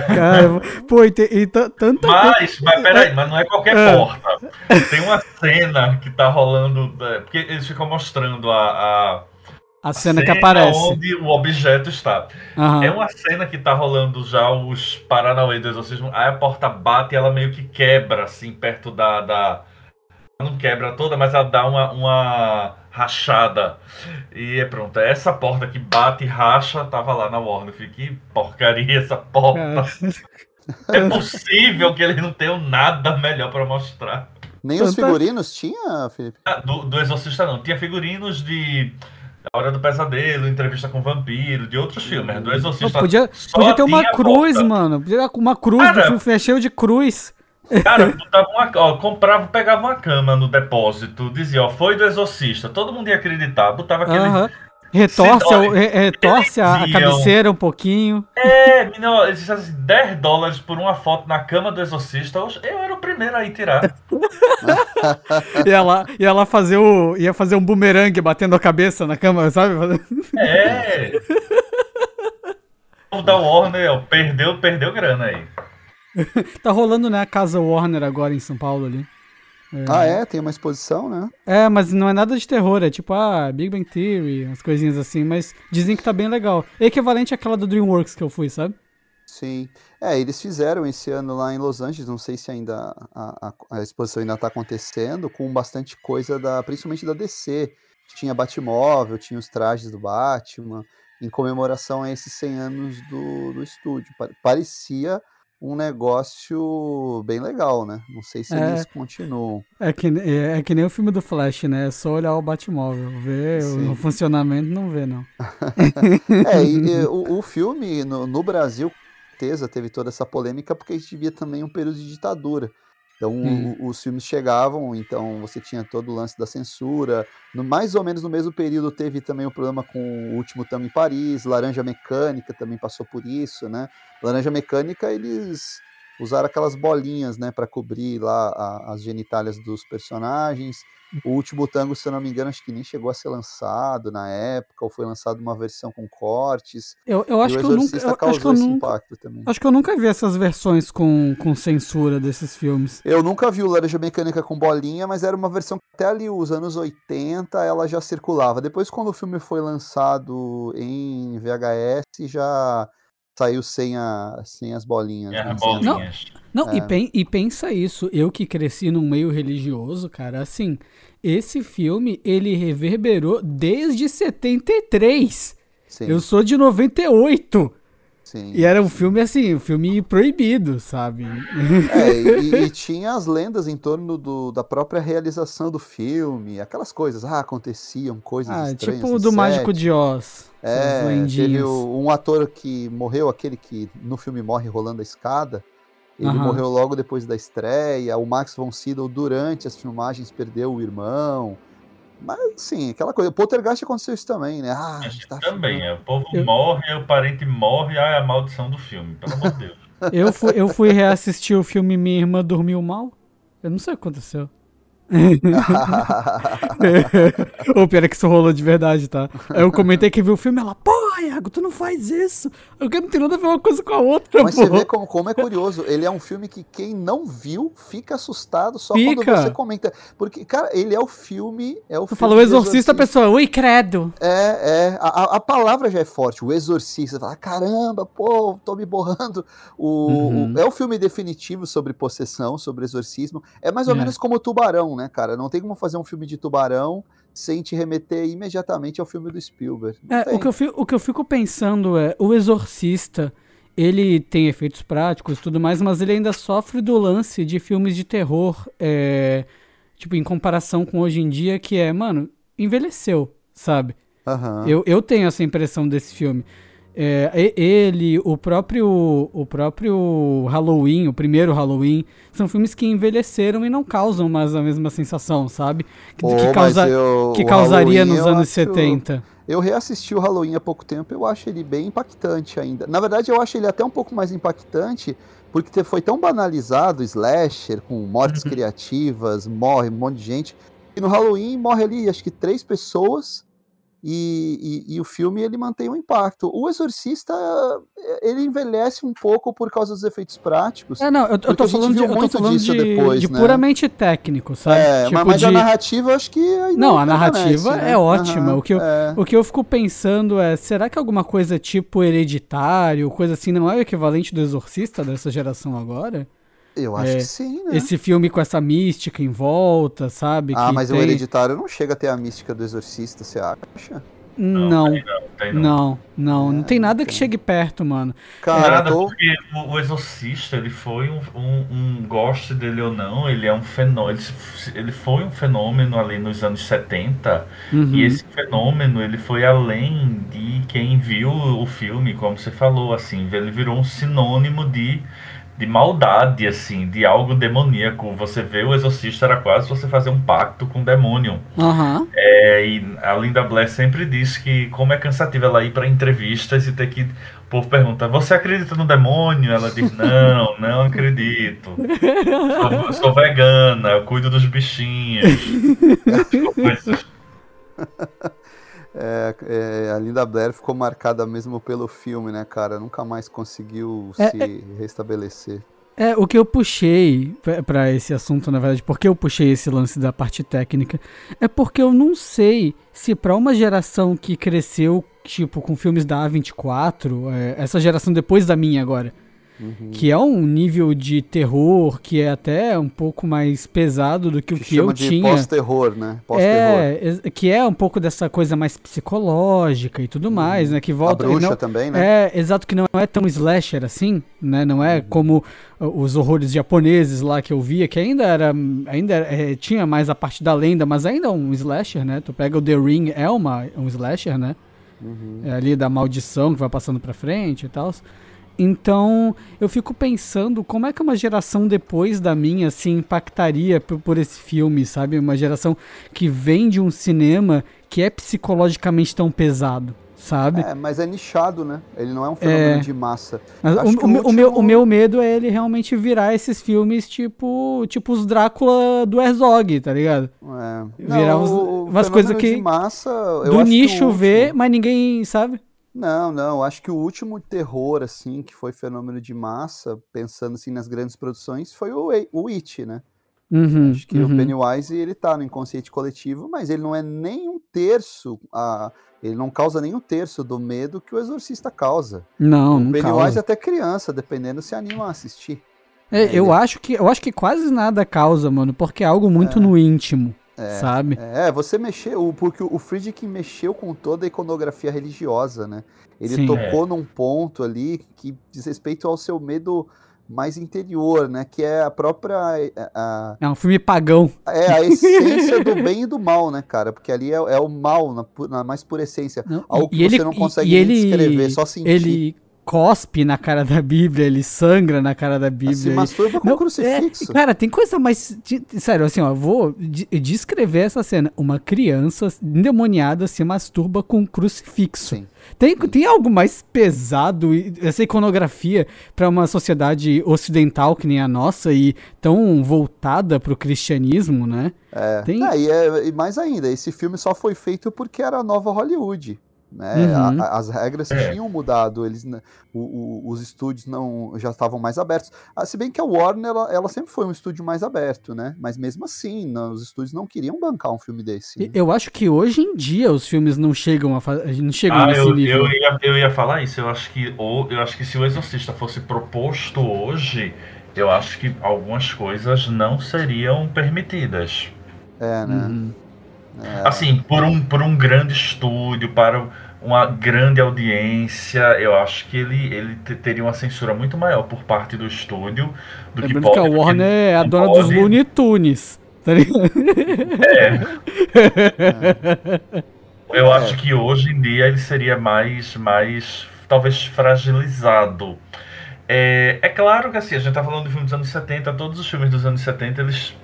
Speaker 1: Cara, pô, e, tem, e ta- tanta.
Speaker 2: Mas, mas peraí, mas não é qualquer
Speaker 1: Ah.
Speaker 2: porta. Tem uma cena que tá rolando. é, Porque eles ficam mostrando a, a
Speaker 1: A cena que aparece.
Speaker 2: onde o objeto está.
Speaker 1: Aham.
Speaker 2: É uma cena que tá rolando já os Paranauê do exorcismo. Aí a porta bate e ela meio que quebra, assim, perto da. da... Ela Não quebra toda, mas ela dá uma, uma rachada. E é pronto. Essa porta que bate e racha tava lá na Warner. Eu fiquei, que porcaria essa porta.
Speaker 1: Cara,
Speaker 2: É possível que eles não tenham nada melhor pra mostrar.
Speaker 3: Nem os figurinos tinha, Felipe?
Speaker 2: Ah, Do, do Exorcista não. Tinha figurinos de A Hora do Pesadelo, Entrevista com o Vampiro, de outros filmes. Do
Speaker 1: Pô,
Speaker 2: Exorcista
Speaker 1: podia,
Speaker 2: só
Speaker 1: podia ter uma cruz,
Speaker 2: porta.
Speaker 1: mano. Podia ter uma cruz do
Speaker 2: Cara.
Speaker 1: filme foi cheio de cruz.
Speaker 2: Cara, botava uma, ó, comprava, pegava uma cama no depósito, dizia, ó, foi do Exorcista. Todo mundo ia acreditar. Botava aquele.
Speaker 1: Aham. Retorce, a- re- retorce a, a cabeceira um pouquinho.
Speaker 2: É, menino, esses assim, 10 dólares por uma foto na cama do Exorcista. Eu, era o primeiro a ir tirar.
Speaker 1: Ia lá, ia lá fazer o. Ia fazer um bumerangue batendo a cabeça na cama, sabe?
Speaker 2: É. O da Warner, ó, perdeu, perdeu grana aí.
Speaker 1: Tá rolando, né, a Casa Warner agora em São Paulo ali.
Speaker 3: Ah, é? Tem uma exposição, né?
Speaker 1: É, mas não é nada de terror, é tipo, ah, Big Bang Theory, umas coisinhas assim, mas dizem que tá bem legal. É equivalente àquela do DreamWorks que eu fui, sabe?
Speaker 3: Sim. É, eles fizeram esse ano lá em Los Angeles, não sei se ainda a, a- a exposição ainda está acontecendo, com bastante coisa da, principalmente da DC. Tinha Batmóvel, tinha os trajes do Batman, em comemoração a esses 100 anos do, do estúdio. Pa- Parecia um negócio bem legal, né? Não sei se
Speaker 1: É.
Speaker 3: eles continuam.
Speaker 1: É que, é, é que nem o filme do Flash, né? É só olhar o Batmóvel, ver
Speaker 3: Sim.
Speaker 1: o funcionamento, não vê, não.
Speaker 3: É, e, e o, o filme no, no Brasil, com certeza, teve toda essa polêmica porque a gente via também um período de ditadura. Então, o- os filmes chegavam, então você tinha todo o lance da censura. No, mais ou menos no mesmo período teve também o problema com o Último Tamo em Paris, Laranja Mecânica também passou por isso, né? Laranja Mecânica, eles usaram aquelas bolinhas, né, para cobrir lá a- as genitálias dos personagens. O Último Tango, se eu não me engano, acho que nem chegou a ser lançado na época, ou foi lançado uma versão com cortes.
Speaker 1: Eu, eu acho que eu nunca. Eu, acho que eu nunca. Acho que eu nunca vi essas versões com, com censura desses filmes.
Speaker 3: Eu nunca vi o Laranja Mecânica com bolinha, mas era uma versão que até ali os anos 80 ela já circulava. Depois, quando o filme foi lançado em VHS, já saiu sem, a, sem as bolinhas.
Speaker 2: E as
Speaker 3: né? Sem as-
Speaker 2: bolinhas.
Speaker 1: Não, e,
Speaker 3: É.
Speaker 1: pen- e pensa isso, eu que cresci num meio religioso, cara, assim, esse filme, ele reverberou desde 73.
Speaker 3: Sim.
Speaker 1: Eu sou de 98.
Speaker 3: Sim.
Speaker 1: E era um filme assim, um filme proibido, sabe?
Speaker 3: É, e, e tinha as lendas em torno do, da própria realização do filme, aquelas coisas, ah, aconteciam coisas
Speaker 1: Ah,
Speaker 3: estranhas.
Speaker 1: tipo
Speaker 3: no
Speaker 1: do
Speaker 3: set.
Speaker 1: Mágico de Oz.
Speaker 3: É, teve o- um ator que morreu, aquele que no filme morre rolando a escada. Ele
Speaker 1: Aham.
Speaker 3: morreu logo depois da estreia. O Max von Sydow, durante as filmagens, perdeu o irmão. Mas, assim, aquela coisa. O Poltergeist aconteceu isso também, né? Ah, a
Speaker 2: Mas
Speaker 3: gente tá
Speaker 2: também,
Speaker 3: filmando.
Speaker 2: é, o povo
Speaker 1: Eu-
Speaker 2: morre, o parente morre, ai, a maldição do filme, pelo amor de Deus.
Speaker 1: Eu fui, eu fui reassistir o filme Minha Irmã Dormiu Mal. Eu não sei o que aconteceu. Ou pior é que isso rolou de verdade, tá? Eu comentei que vi o filme, ela, pô, Iago, tu não faz isso. Eu não tenho nada a ver uma coisa com a outra,
Speaker 3: Mas
Speaker 1: pô.
Speaker 3: você vê como, como é curioso. Ele é um filme que quem não viu fica assustado só quando
Speaker 1: Fica.
Speaker 3: você comenta. Porque, cara, ele é o filme. É o
Speaker 1: Tu falou exorcista, a pessoa, ui, credo.
Speaker 3: É, é. A, a- a palavra já é forte. O exorcista. Fala, caramba, pô, tô me borrando. O,
Speaker 1: Uhum.
Speaker 3: o- é o filme definitivo sobre possessão, sobre exorcismo. É mais ou
Speaker 1: É.
Speaker 3: menos como o Tubarão, né, cara? Não tem como fazer um filme de Tubarão sem te remeter imediatamente ao filme do Spielberg.
Speaker 1: É, o que, eu fico, o que eu fico pensando é, o exorcista, ele tem efeitos práticos e tudo mais, mas ele ainda sofre do lance de filmes de terror, é, tipo, em comparação com hoje em dia, que é, mano, envelheceu, sabe?
Speaker 3: Aham.
Speaker 1: Eu, eu tenho essa impressão desse filme. É, ele, o próprio, o próprio Halloween, o primeiro Halloween, são filmes que envelheceram e não causam mais a mesma sensação, sabe? Que,
Speaker 3: Pô,
Speaker 1: que causa-
Speaker 3: eu-
Speaker 1: que causaria
Speaker 3: Halloween
Speaker 1: nos anos
Speaker 3: acho-
Speaker 1: 70.
Speaker 3: Eu reassisti o Halloween há pouco tempo, eu acho ele bem impactante ainda. Na verdade, eu acho ele até um pouco mais impactante, porque foi tão banalizado slasher, com mortes
Speaker 1: Uhum.
Speaker 3: criativas, morre um monte de gente. E no Halloween morre ali, acho que três pessoas, e, e- e o filme ele mantém um impacto. O Exorcista, ele envelhece um pouco por causa dos efeitos práticos.
Speaker 1: É, não, eu, eu tô falando de, eu tô falando
Speaker 3: disso
Speaker 1: de,
Speaker 3: depois,
Speaker 1: de
Speaker 3: né?
Speaker 1: puramente técnico, sabe?
Speaker 3: É,
Speaker 1: Tipo
Speaker 3: mas,
Speaker 1: de-
Speaker 3: a narrativa eu acho que
Speaker 1: Não, a narrativa
Speaker 3: né?
Speaker 1: é ótima.
Speaker 3: Aham,
Speaker 1: o, que eu,
Speaker 3: é.
Speaker 1: o que eu fico pensando é, será que alguma coisa tipo hereditário, coisa assim, não é o equivalente do Exorcista dessa geração agora?
Speaker 3: Eu acho
Speaker 1: é,
Speaker 3: que sim, né?
Speaker 1: Esse filme com essa mística em volta, sabe?
Speaker 3: Ah,
Speaker 1: que
Speaker 3: mas o
Speaker 1: tem-
Speaker 3: Hereditário não chega a ter a mística do Exorcista, você acha?
Speaker 1: Não,
Speaker 2: Não
Speaker 1: não,
Speaker 2: tem
Speaker 1: não, não,
Speaker 3: É,
Speaker 1: tem nada
Speaker 3: não
Speaker 1: que chegue perto, mano.
Speaker 3: Cara,
Speaker 2: Nada,
Speaker 3: tô...
Speaker 2: porque o, o Exorcista, ele foi um, um, um- goste dele ou não, ele é um fenômeno, ele, ele foi um fenômeno ali nos anos 70,
Speaker 1: Uhum.
Speaker 2: e esse fenômeno, ele foi além de quem viu o filme, como você falou, assim, ele virou um sinônimo de, de maldade, assim, de algo demoníaco. Você vê o Exorcista, era quase você fazer um pacto com o demônio.
Speaker 1: Aham.
Speaker 2: É, e a Linda Blair sempre diz que como é cansativo ela ir para entrevistas e ter que. O povo pergunta: Você acredita no demônio? Ela diz: Não, não acredito. Sou, sou vegana, eu cuido dos bichinhos. Coisas-
Speaker 3: É, é, a Linda Blair ficou marcada mesmo pelo filme, né, cara? Nunca mais conseguiu
Speaker 1: É,
Speaker 3: se restabelecer.
Speaker 1: É, o que eu puxei pra- pra esse assunto, na verdade, porque eu puxei esse lance da parte técnica, é porque eu não sei se pra uma geração que cresceu, tipo, com filmes da A24, é, essa geração depois da minha agora,
Speaker 3: Uhum.
Speaker 1: que é um nível de terror que é até um pouco mais pesado do que o
Speaker 3: Que
Speaker 1: que eu
Speaker 3: de
Speaker 1: tinha.
Speaker 3: pós-terror, né? Pós-terror.
Speaker 1: É, que é um pouco dessa coisa mais psicológica e tudo mais, né? Que
Speaker 3: A
Speaker 1: volta.
Speaker 3: bruxa
Speaker 1: não-
Speaker 3: também, né?
Speaker 1: é, exato, que não é tão slasher assim, né? Não é como uh, os horrores japoneses lá que eu via, que ainda era. Ainda é, tinha mais a parte da lenda, mas ainda é um slasher, né? Tu pega o The Ring, é uma, um slasher, né? É ali da maldição que vai passando pra frente e tal. Então, eu fico pensando como é que uma geração depois da minha se impactaria por, por esse filme, sabe? Uma geração que vem de um cinema que é psicologicamente tão pesado, sabe?
Speaker 3: É, mas é nichado, né? Ele não é um fenômeno
Speaker 1: É.
Speaker 3: de massa.
Speaker 1: O,
Speaker 3: que
Speaker 1: o
Speaker 3: o
Speaker 1: meu- o meu, o
Speaker 3: último-
Speaker 1: meu medo é ele realmente virar esses filmes tipo, tipo os Drácula do Herzog, tá ligado?
Speaker 3: É.
Speaker 1: Virar
Speaker 3: Não,
Speaker 1: uns- umas coisas que-
Speaker 3: de massa,
Speaker 1: Do
Speaker 3: que
Speaker 1: nicho
Speaker 3: último-
Speaker 1: mas ninguém sabe.
Speaker 3: Não, não, acho que o último terror, assim, que foi fenômeno de massa, pensando assim nas grandes produções, foi o, It- o It, né?
Speaker 1: Uhum,
Speaker 3: Acho que o
Speaker 1: uhum.
Speaker 3: Pennywise, ele tá no inconsciente coletivo, mas ele não é nem um terço, a, ele não causa nem um terço do medo que o Exorcista causa.
Speaker 1: Não,
Speaker 3: o
Speaker 1: não
Speaker 3: Pennywise
Speaker 1: causa.
Speaker 3: até criança, dependendo se anima a assistir.
Speaker 1: É, eu acho que eu acho que quase nada causa, mano, porque é algo muito
Speaker 3: É.
Speaker 1: no íntimo, sabe?
Speaker 3: É, você mexeu, porque o Friedkin mexeu com toda a iconografia religiosa, né? Ele
Speaker 1: Sim.
Speaker 3: tocou num ponto ali que diz respeito ao seu medo mais interior, né? Que é a própria. A,
Speaker 1: É um filme pagão.
Speaker 3: é a essência do bem e do mal, né, cara? Porque ali é, é o mal na, na mais pura essência.
Speaker 1: Não,
Speaker 3: Algo que
Speaker 1: e
Speaker 3: você
Speaker 1: ele-
Speaker 3: não consegue
Speaker 1: e ele-
Speaker 3: descrever, só sentir.
Speaker 1: Ele cospe na cara da Bíblia, ele sangra na cara da
Speaker 3: se
Speaker 1: Bíblia.
Speaker 3: masturba com
Speaker 1: Não,
Speaker 3: crucifixo.
Speaker 1: é, cara, tem coisa mais. Sério, assim, ó, vou de- descrever essa cena. Uma criança endemoniada se masturba com um crucifixo.
Speaker 3: Sim.
Speaker 1: Tem, tem algo mais pesado, essa iconografia, pra uma sociedade ocidental que nem a nossa e tão voltada pro cristianismo, né?
Speaker 3: É.
Speaker 1: Tem-
Speaker 3: Ah, e, é- e mais ainda, esse filme só foi feito porque era a nova Hollywood. Né?
Speaker 1: Uhum.
Speaker 3: A- a- as regras
Speaker 2: É.
Speaker 3: tinham mudado, eles, o- o- os estúdios não já estavam mais abertos. Ah, se bem que a Warner ela, ela sempre foi um estúdio mais aberto, né? Mas mesmo assim, não- os estúdios não queriam bancar um filme desse. né?
Speaker 1: Eu acho que hoje em dia os filmes não chegam a não chegam
Speaker 2: Ah,
Speaker 1: nesse
Speaker 2: eu,
Speaker 1: nível.
Speaker 2: eu, ia, eu ia falar isso. Eu acho que ou, eu acho que se o Exorcista fosse proposto hoje, eu acho que algumas coisas não seriam permitidas.
Speaker 3: É, né?
Speaker 1: Uhum.
Speaker 2: Assim, por um, por um grande estúdio, para uma grande audiência, eu acho que ele, ele te- teria uma censura muito maior por parte do estúdio do que
Speaker 1: Lembrando que a
Speaker 2: pode.
Speaker 1: Warner é a dona dos
Speaker 2: pode.
Speaker 1: Looney Tunes. Tá ligado?
Speaker 2: Eu
Speaker 3: É.
Speaker 2: acho que hoje em dia ele seria mais, mais talvez fragilizado. É, é claro que assim, a gente tá falando de filmes dos anos 70, todos os filmes dos anos 70, eles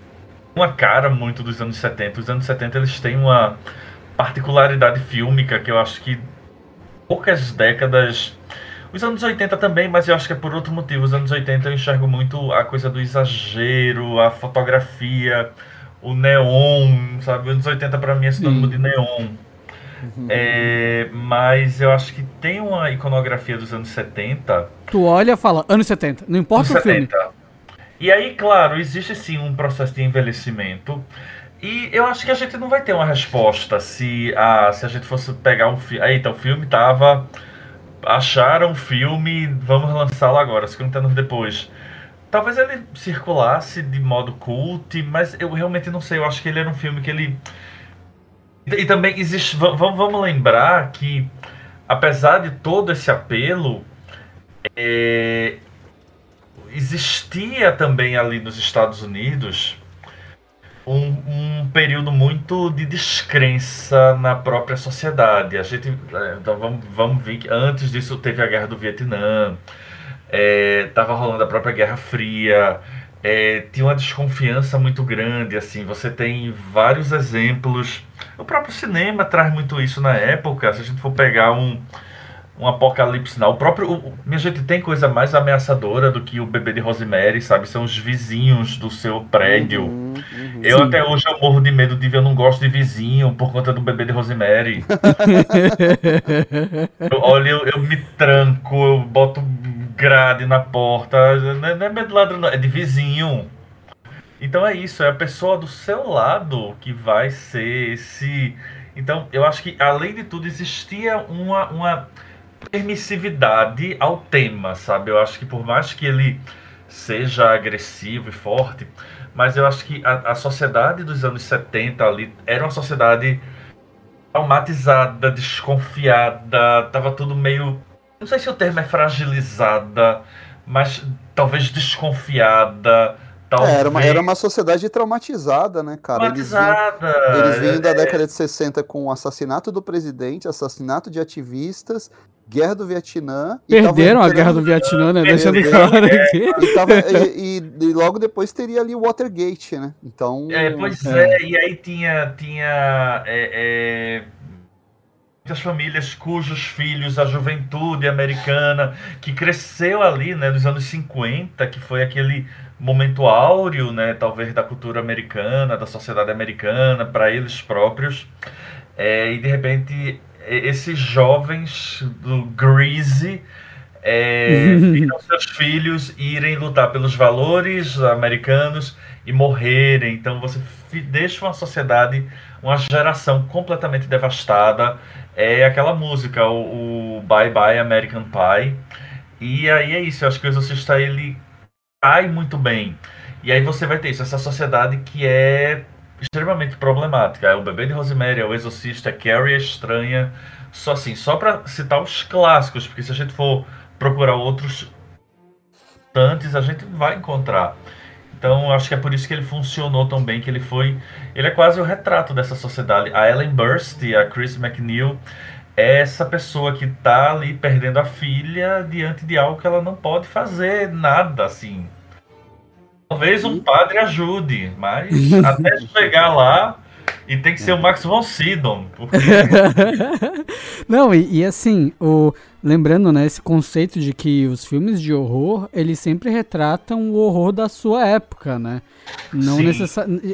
Speaker 2: uma cara muito dos anos 70. Os anos 70 eles têm uma particularidade fílmica que eu acho que poucas décadas. Os anos 80 também, mas eu acho que é por outro motivo. Os anos 80 eu enxergo muito a coisa do exagero, a fotografia, o neon, sabe? Os anos 80 pra mim é sinônimo de neon. É, mas eu acho que tem uma iconografia dos anos 70
Speaker 1: Tu olha e fala, anos 70, não importa o filme.
Speaker 2: 70. E aí, claro, existe sim um processo de envelhecimento. E eu acho que a gente não vai ter uma resposta se a, se a gente fosse pegar um filme. Eita, o filme tava. Acharam o filme, vamos lançá-lo agora, 50 anos depois. Talvez ele circulasse de modo cult, mas eu realmente não sei. Eu acho que ele era um filme que ele. E, também existe. va- va- Vamos lembrar que, apesar de todo esse apelo, é, existia também ali nos Estados Unidos um, um período muito de descrença na própria sociedade. A gente, é, então vamos, vamos ver que antes disso teve a guerra do Vietnã, estava rolando a própria Guerra Fria, é, tinha uma desconfiança muito grande. Assim, você tem vários exemplos. O próprio cinema traz muito isso na época. Se a gente for pegar um um apocalipse não. O próprio. o- minha gente tem coisa mais ameaçadora do que o bebê de Rosemary, sabe? São os vizinhos do seu prédio.
Speaker 3: Uhum, uhum.
Speaker 2: Eu
Speaker 1: Sim.
Speaker 2: até hoje eu morro de medo de ver, eu não gosto de vizinho por conta do bebê de Rosemary. Eu, olha, eu, eu me tranco, eu boto grade na porta. Não é, não é medo de ladrão, não, é de vizinho. Então é isso, é a pessoa do seu lado que vai ser esse. Então, eu acho que, além de tudo, existia uma, uma permissividade ao tema, sabe? Eu acho que por mais que ele seja agressivo e forte, mas eu acho que a, a sociedade dos anos 70 ali era uma sociedade traumatizada, desconfiada, tava tudo meio. Não sei se o termo é fragilizada, mas talvez desconfiada. Talvez
Speaker 3: É, era, uma, era uma sociedade traumatizada, né, cara? Eles vinham,
Speaker 2: traumatizada.
Speaker 3: eles vinham da
Speaker 2: É,
Speaker 3: década de 60 com o assassinato do presidente, assassinato de ativistas, guerra do Vietnã. e
Speaker 1: Perderam a guerra do Vietnã, né? Deixando claro aqui.
Speaker 3: E, tava- e- e- e logo depois teria ali o Watergate, né? Então.
Speaker 2: É, pois
Speaker 1: É.
Speaker 2: é. e aí tinha, tinha é, é, muitas famílias cujos filhos, a juventude americana, que cresceu ali, né, nos anos 50, que foi aquele momento áureo, né, talvez da cultura americana, da sociedade americana, para eles próprios, é, e de repente esses jovens do Greasy é, viram seus filhos irem lutar pelos valores americanos e morrerem. Então você deixa uma sociedade, uma geração completamente devastada. É aquela música, o, o Bye Bye American Pie. E aí é isso, eu acho que o Exorcista ele cai muito bem. E aí você vai ter isso, essa sociedade que é extremamente problemática. É o Bebê de Rosemary, é o Exorcista, Carrie é Estranha. Só assim, só pra citar os clássicos, porque se a gente for procurar outros tantos, a gente vai encontrar. Então, acho que é por isso que ele funcionou tão bem, que ele foi... Ele é quase o retrato dessa sociedade. A Ellen Burst e a Chris McNeil é essa pessoa que tá ali perdendo a filha diante de algo que ela não pode fazer nada, assim. Talvez um padre ajude, mas até chegar lá e tem que ser o Max von Sydow. Porque...
Speaker 1: Não, e, e, assim, o, lembrando, né, esse conceito de que os filmes de horror, eles sempre retratam o horror da sua época, né? Não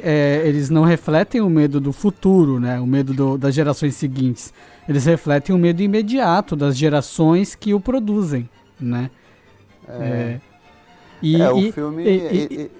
Speaker 1: é, eles não refletem o medo do futuro, né? O medo do, das gerações seguintes. Eles refletem o medo imediato das gerações que o produzem, né?
Speaker 3: É. é e, é, o
Speaker 1: e,
Speaker 3: filme.
Speaker 1: E,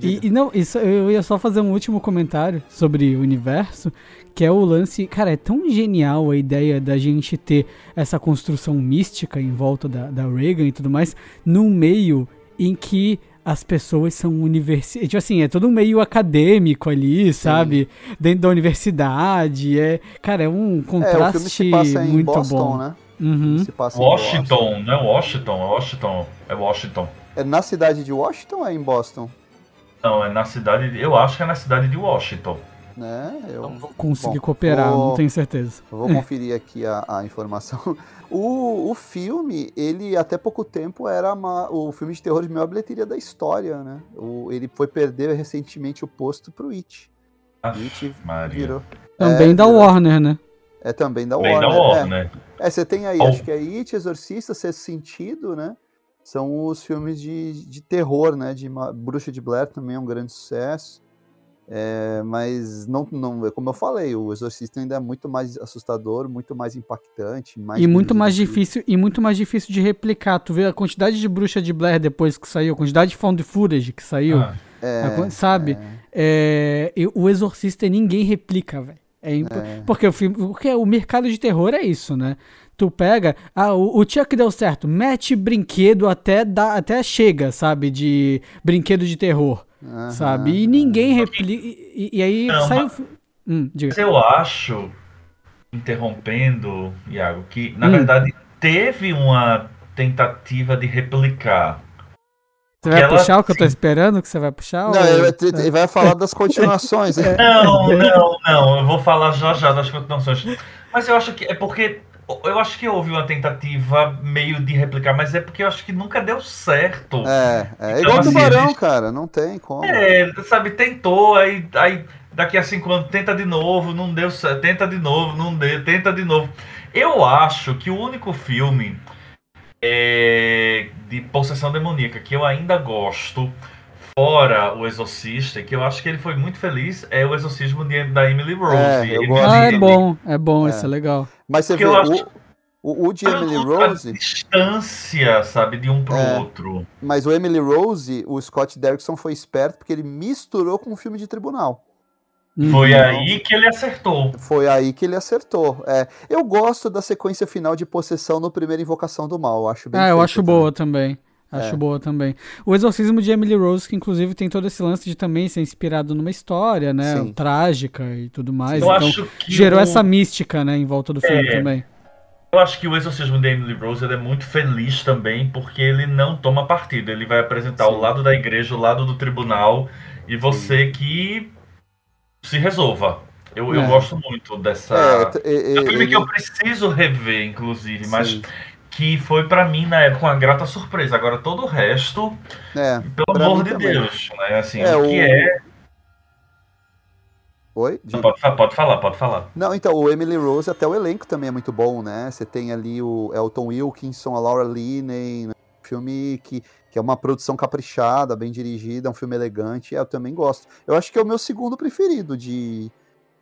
Speaker 1: e, e, não, isso, eu ia só fazer um último comentário sobre o universo, que é o lance. Cara, é tão genial a ideia da gente ter essa construção mística em volta da, da Reagan e tudo mais, num meio em que as pessoas são universitárias. Tipo assim, é todo um meio acadêmico ali, Sim. sabe? Dentro da universidade. É, cara, é um contraste é, muito Boston, bom. Né?
Speaker 2: Uhum. Washington, não é Washington, é Washington, é Washington.
Speaker 3: É na cidade de Washington ou é em Boston?
Speaker 2: Não, é na cidade. De, eu acho que é na cidade de Washington.
Speaker 3: Né? Eu
Speaker 1: não vou conseguir Bom, cooperar, vou, não tenho certeza.
Speaker 3: Vou conferir aqui a, a informação. O, o filme, ele até pouco tempo era uma, o filme de terror de maior bilheteria da história, né? O, ele foi perder recentemente o posto pro It.
Speaker 2: Ah, It Maria. virou.
Speaker 1: Também é, da virou, Warner, né?
Speaker 3: É também da
Speaker 2: também
Speaker 3: Warner.
Speaker 2: Da Warner.
Speaker 3: É, é, você tem aí, oh. acho que é It, Exorcista, Sexto Sentido, né? São os filmes de, de terror, né? De Bruxa de Blair também é um grande sucesso. É, mas não, não, como eu falei, o Exorcista ainda é muito mais assustador, muito mais impactante, mais
Speaker 1: e muito mais difícil e muito mais difícil de replicar. Tu vê a quantidade de bruxa de Blair depois que saiu, a quantidade de found footage que saiu, ah. é, sabe? É. é o Exorcista ninguém replica, velho. É imp... É. Porque o filme, porque o mercado de terror é isso, né? Tu pega, ah, o, o Chuck deu certo, mete brinquedo até dá, até chega, sabe, de brinquedo de terror. Uhum. Sabe? E ninguém replica. E, e, aí Não, sai
Speaker 2: mas, o. Hum, mas eu acho, interrompendo, Iago, que na hum. verdade teve uma tentativa de replicar.
Speaker 1: Você vai puxar ela, o que eu tô esperando que você vai puxar?
Speaker 3: Não, ou... ele, ele, vai falar das continuações.
Speaker 2: não, não, não. Eu vou falar já já das continuações. Mas eu acho que é porque eu acho que houve uma tentativa meio de replicar, mas é porque eu acho que nunca deu certo.
Speaker 3: É, é então, igual assim, tubarão, gente... cara, não tem como.
Speaker 2: É, sabe, tentou, aí, aí daqui a cinco anos tenta de novo, não deu certo, tenta de novo, não deu, tenta de novo. Eu acho que o único filme é, de possessão demoníaca que eu ainda gosto fora o Exorcista, que eu acho que ele foi muito feliz, é o Exorcismo de, da Emily Rose.
Speaker 1: É, eu gosto. Ah, é bom, é bom, é. isso é legal.
Speaker 3: Mas você Porque vê, o, acho... o, o de Emily Rose...
Speaker 2: distância, sabe, de um pro é, outro.
Speaker 3: Mas o Emily Rose, o Scott Derrickson foi esperto porque ele misturou com um filme de tribunal.
Speaker 2: Foi então, aí que ele acertou.
Speaker 3: Foi aí que ele acertou. É, eu gosto da sequência final de possessão no primeira Invocação do Mal. Eu acho bem
Speaker 1: Ah, eu acho boa também. Acho é. boa também. O Exorcismo de Emily Rose, que inclusive tem todo esse lance de também ser inspirado numa história, né? Sim. Trágica e tudo mais. Eu então, acho que gerou o... essa mística, né, em volta do filme é. também.
Speaker 2: Eu acho que o Exorcismo de Emily Rose é muito feliz também, porque ele não toma partido. Ele vai apresentar Sim. o lado da igreja, o lado do tribunal, e você Sim. que se resolva. Eu, é. eu gosto muito dessa. É, é, é um filme que eu preciso rever, inclusive, mas que foi para mim na época uma grata surpresa. Agora todo o resto, é, pelo amor de também. Deus, né? Assim, é, o que o... é
Speaker 3: Oi?
Speaker 2: Pode, pode, falar, pode falar.
Speaker 3: Não, então, o Emily Rose, até o elenco também é muito bom, né? Você tem ali o Elton Wilkinson, a Laura Linney, né? filme que, que é uma produção caprichada, bem dirigida, é um filme elegante, eu também gosto. Eu acho que é o meu segundo preferido de,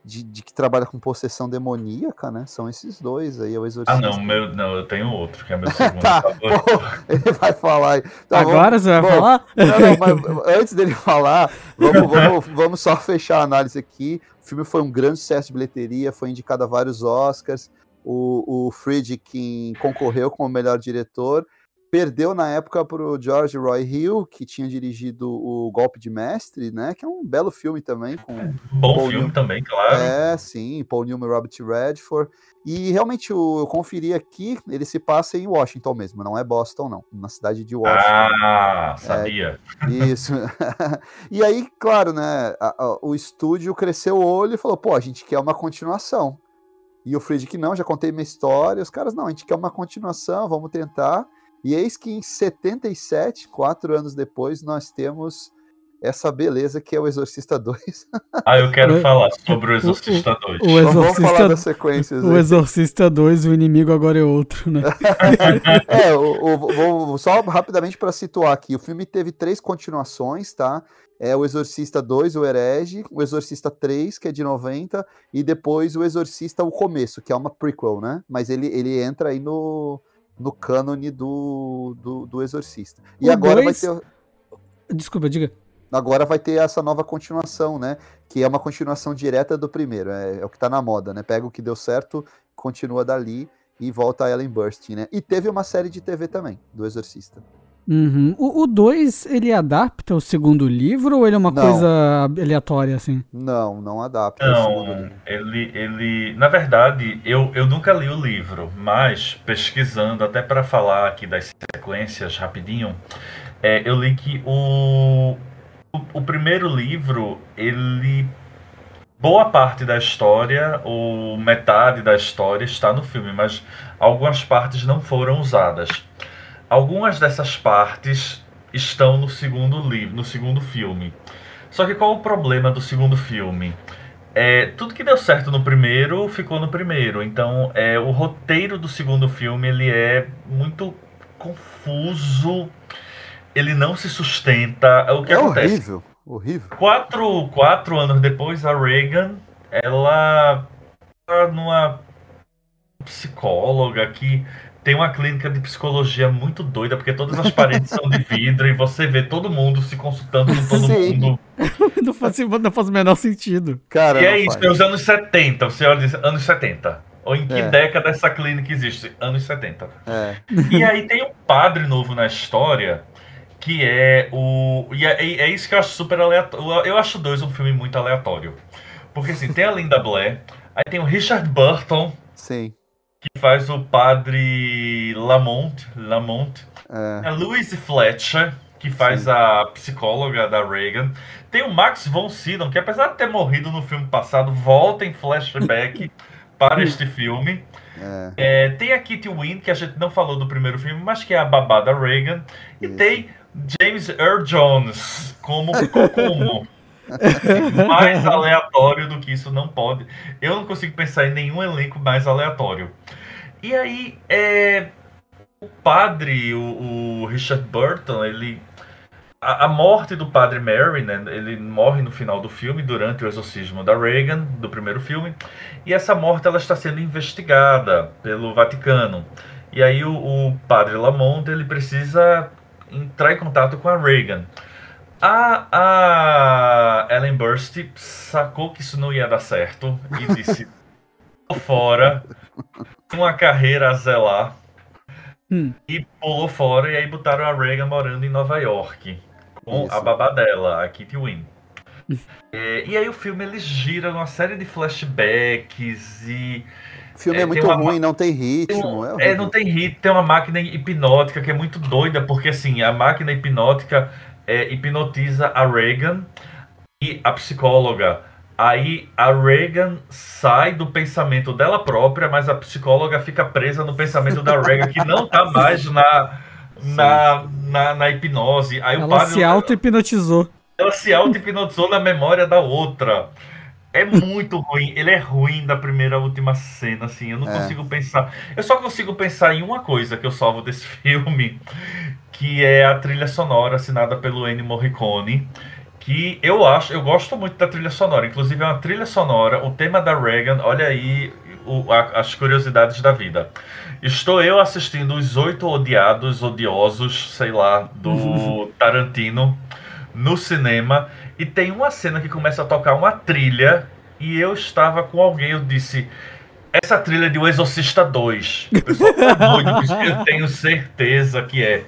Speaker 3: de, de, que trabalha com possessão demoníaca, né? São esses dois aí, é o Exorcista.
Speaker 2: Ah, não, meu, não, eu tenho outro, que é meu segundo. tá, pô,
Speaker 3: ele vai falar aí.
Speaker 1: Tá, Agora vamos, você vai bom, falar?
Speaker 3: Não, não, mas antes dele falar, vamos, vamos, vamos só fechar a análise aqui. O filme foi um grande sucesso de bilheteria, foi indicado a vários Oscars. O, o Friedkin concorreu como melhor diretor. Perdeu na época pro George Roy Hill, que tinha dirigido o Golpe de Mestre, né? Que é um belo filme também. Com
Speaker 2: Bom
Speaker 3: Paul
Speaker 2: filme
Speaker 3: Newman.
Speaker 2: também, claro.
Speaker 3: É, sim, Paul Newman e Robert Redford. E realmente o- eu conferi aqui, ele se passa em Washington mesmo, não é Boston, não. Na cidade de Washington.
Speaker 2: Ah, sabia.
Speaker 3: Isso. e aí, claro, né? a- a- o estúdio cresceu o olho e falou: pô, a gente quer uma continuação. E o Friedrich, não, já contei minha história. Os caras, não, a gente quer uma continuação, vamos tentar. E eis que em 77, quatro anos depois, nós temos essa beleza que é o Exorcista 2.
Speaker 2: Ah, eu quero
Speaker 1: O-
Speaker 2: falar sobre o Exorcista 2.
Speaker 1: O
Speaker 3: Então vamos falar
Speaker 1: Exorcista,
Speaker 3: das sequências.
Speaker 1: o
Speaker 3: aí.
Speaker 1: Exorcista 2, o inimigo agora é outro, né?
Speaker 3: É, o, o- vou- só rapidamente para situar aqui, o filme teve três continuações, tá? É o Exorcista 2, o Herege, o Exorcista 3, que é de 90, e depois o Exorcista o Começo, que é uma prequel, né? Mas ele, ele entra aí no, no cânone do, do, do Exorcista. E
Speaker 1: O
Speaker 3: agora
Speaker 1: dois-
Speaker 3: vai ter
Speaker 1: Desculpa, diga.
Speaker 3: agora vai ter essa nova continuação, né? Que é uma continuação direta do primeiro, é, é o que tá na moda, né? Pega o que deu certo, continua dali e volta a Ellen Burstyn, né? E teve uma série de TV também, do Exorcista.
Speaker 1: Uhum. O 2, ele adapta o segundo livro ou ele é uma
Speaker 3: Não.
Speaker 1: coisa aleatória, assim?
Speaker 3: Não, não adapta o segundo
Speaker 2: Não,
Speaker 3: livro.
Speaker 2: ele, ele. Na verdade, eu, eu nunca li o livro, mas pesquisando, até para falar aqui das sequências rapidinho, é, eu li que o, o, o primeiro livro, ele. Boa parte da história, ou metade da história, está no filme, mas algumas partes não foram usadas. Algumas dessas partes estão no segundo livro, no segundo filme. Só que qual o problema do segundo filme? É, tudo que deu certo no primeiro ficou no primeiro. Então, é, o roteiro do segundo filme ele é muito confuso. Ele não se sustenta. O que
Speaker 3: É
Speaker 2: acontece?
Speaker 3: horrível, horrível.
Speaker 2: Quatro, quatro anos depois, a Reagan, ela tá numa psicóloga que tem uma clínica de psicologia muito doida, porque todas as paredes são de vidro e você vê todo mundo se consultando com todo
Speaker 3: Sim.
Speaker 2: mundo.
Speaker 1: não, faz, não faz o menor sentido.
Speaker 3: Cara,
Speaker 2: E é isso,
Speaker 3: faz.
Speaker 2: é os anos 70, você olha diz, anos 70. Ou em que
Speaker 3: É.
Speaker 2: década essa clínica existe? Anos 70.
Speaker 3: É,
Speaker 2: E aí tem um padre novo na história, que é o. E é, é isso que eu acho super aleatório. Eu acho dois um filme muito aleatório. Porque assim, tem a Linda Blair, aí tem o Richard Burton,
Speaker 3: sim.
Speaker 2: Que faz o padre Lamont. Lamont.
Speaker 3: É,
Speaker 2: A Louise Fletcher, que faz
Speaker 3: Sim.
Speaker 2: a psicóloga da Reagan. Tem o Max von Sydow, que apesar de ter morrido no filme passado, volta em flashback para este filme.
Speaker 3: é,
Speaker 2: É, tem a Kitty Wynn, que a gente não falou do primeiro filme, mas que é a babá da Reagan. E
Speaker 3: Isso.
Speaker 2: tem James Earl Jones como Kokomo. mais aleatório do que isso não pode. Eu não consigo pensar em nenhum elenco mais aleatório. E aí, é, o padre, o, o Richard Burton, ele. A, morte do padre Mary, né? Ele morre no final do filme, durante o exorcismo da Reagan, do primeiro filme. E essa morte ela está sendo investigada pelo Vaticano. E aí o, o padre Lamont ele precisa entrar em contato com a Reagan. A, a Ellen Burst sacou que isso não ia dar certo e disse: "Tô fora, uma carreira a zelar.
Speaker 1: Hum.
Speaker 2: E pulou fora e aí botaram a Reagan morando em Nova York com
Speaker 3: Isso.
Speaker 2: a babá dela, a Kitty Wynn. É, e aí o filme ele gira numa série de flashbacks e
Speaker 3: O filme é,
Speaker 2: É, tem
Speaker 3: muito
Speaker 2: uma-
Speaker 3: ruim, não tem
Speaker 2: tem
Speaker 3: ritmo.
Speaker 2: um-
Speaker 3: é
Speaker 2: é, não tem ritmo, tem uma máquina hipnótica que é muito doida, porque assim, a máquina hipnótica é, hipnotiza a Reagan e a psicóloga. Aí a Reagan sai do pensamento dela própria, mas a psicóloga fica presa no pensamento da Reagan, que não tá mais na, na, na, na hipnose. Aí o
Speaker 1: Ela
Speaker 2: padre,
Speaker 1: se auto-hipnotizou.
Speaker 2: ela se auto-hipnotizou na memória da outra. É muito ruim. Ele é ruim da primeira à última cena, assim. Eu não
Speaker 3: É.
Speaker 2: consigo pensar. Eu só consigo pensar em uma coisa que eu salvo desse filme, que é a trilha sonora assinada pelo Ennio Morricone. Que eu acho, eu gosto muito da trilha sonora. Inclusive, é uma trilha sonora, o tema da Reagan. Olha aí o- a- as curiosidades da vida. Estou eu assistindo Os Oito Odiados, Odiosos, sei lá, do Tarantino no cinema e tem uma cena que começa a tocar uma trilha e eu estava com alguém, eu disse, essa trilha de O Exorcista 2. O pessoal tá eu tenho certeza que é.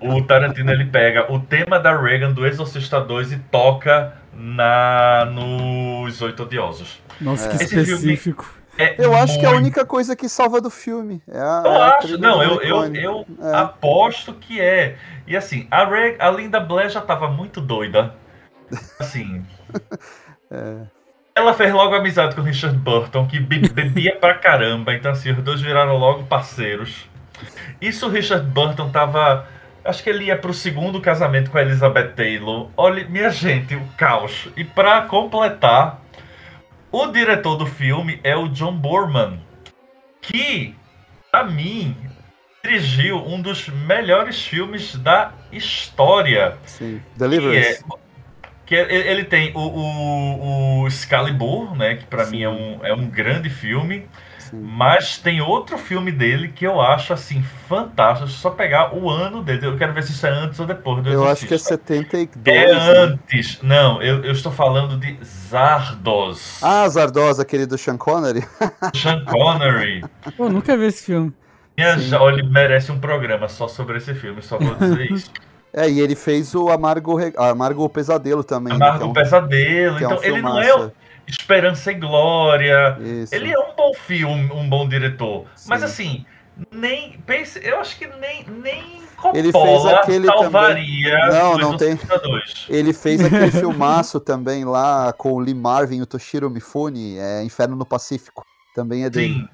Speaker 2: O Tarantino ele pega o tema da Reagan do Exorcista 2 e toca na nos Oito Odiosos.
Speaker 1: Nossa, que
Speaker 2: Esse filme-
Speaker 1: específico.
Speaker 2: É
Speaker 3: Eu acho que é a
Speaker 2: muito-
Speaker 3: única coisa que salva do filme. É a,
Speaker 2: Eu
Speaker 3: é a
Speaker 2: acho, não, eu, eu, eu
Speaker 3: É.
Speaker 2: aposto que é. E assim, a, Reg, a Linda Blair já tava muito doida. Assim.
Speaker 3: É.
Speaker 2: Ela fez logo amizade com o Richard Burton, que be- bebia pra caramba. Então, assim, os dois viraram logo parceiros. Isso o Richard Burton tava. Acho que ele ia pro segundo casamento com a Elizabeth Taylor. Olha, minha gente, o caos. E pra completar, o diretor do filme é o John Borman, que, pra mim, dirigiu um dos melhores filmes da história.
Speaker 3: Sim.
Speaker 2: Que
Speaker 3: Deliverance.
Speaker 2: é, que é- ele tem o, o, o Excalibur, né? Que pra
Speaker 3: Sim.
Speaker 2: mim é um, é um grande filme.
Speaker 3: Sim.
Speaker 2: Mas tem outro filme dele que eu acho assim fantástico. Deixa eu só pegar o ano dele. Eu quero ver se isso é antes ou depois do
Speaker 3: Eu acho que é
Speaker 2: Exorcista.
Speaker 3: 72.
Speaker 2: É
Speaker 3: né?
Speaker 2: antes. Não, eu, eu estou falando de Zardos.
Speaker 3: Ah, Zardoz, aquele do Sean Connery.
Speaker 2: Sean Connery.
Speaker 1: Pô, eu nunca vi esse filme.
Speaker 2: Minha jo- Olha, ele merece um programa só sobre esse filme, só vou dizer isso.
Speaker 3: É, e ele fez o Amargo, Re- Amargo Pesadelo também. né,
Speaker 2: Amargo
Speaker 3: que é um-
Speaker 2: Pesadelo.
Speaker 3: é um
Speaker 2: Então, ele não é o Esperança e Glória.
Speaker 3: Isso.
Speaker 2: Ele é um bom filme, um bom diretor. Mas
Speaker 3: Sim.
Speaker 2: assim, nem. Pense, eu acho que nem, nem
Speaker 3: Ele fez aquele
Speaker 2: salvaria
Speaker 3: Não, não tem.
Speaker 2: Exorcista 2.
Speaker 3: Ele fez aquele filmaço também lá com o Lee Marvin e o Toshiro Mifune, é Inferno no Pacífico. Também é dele.
Speaker 2: Sim.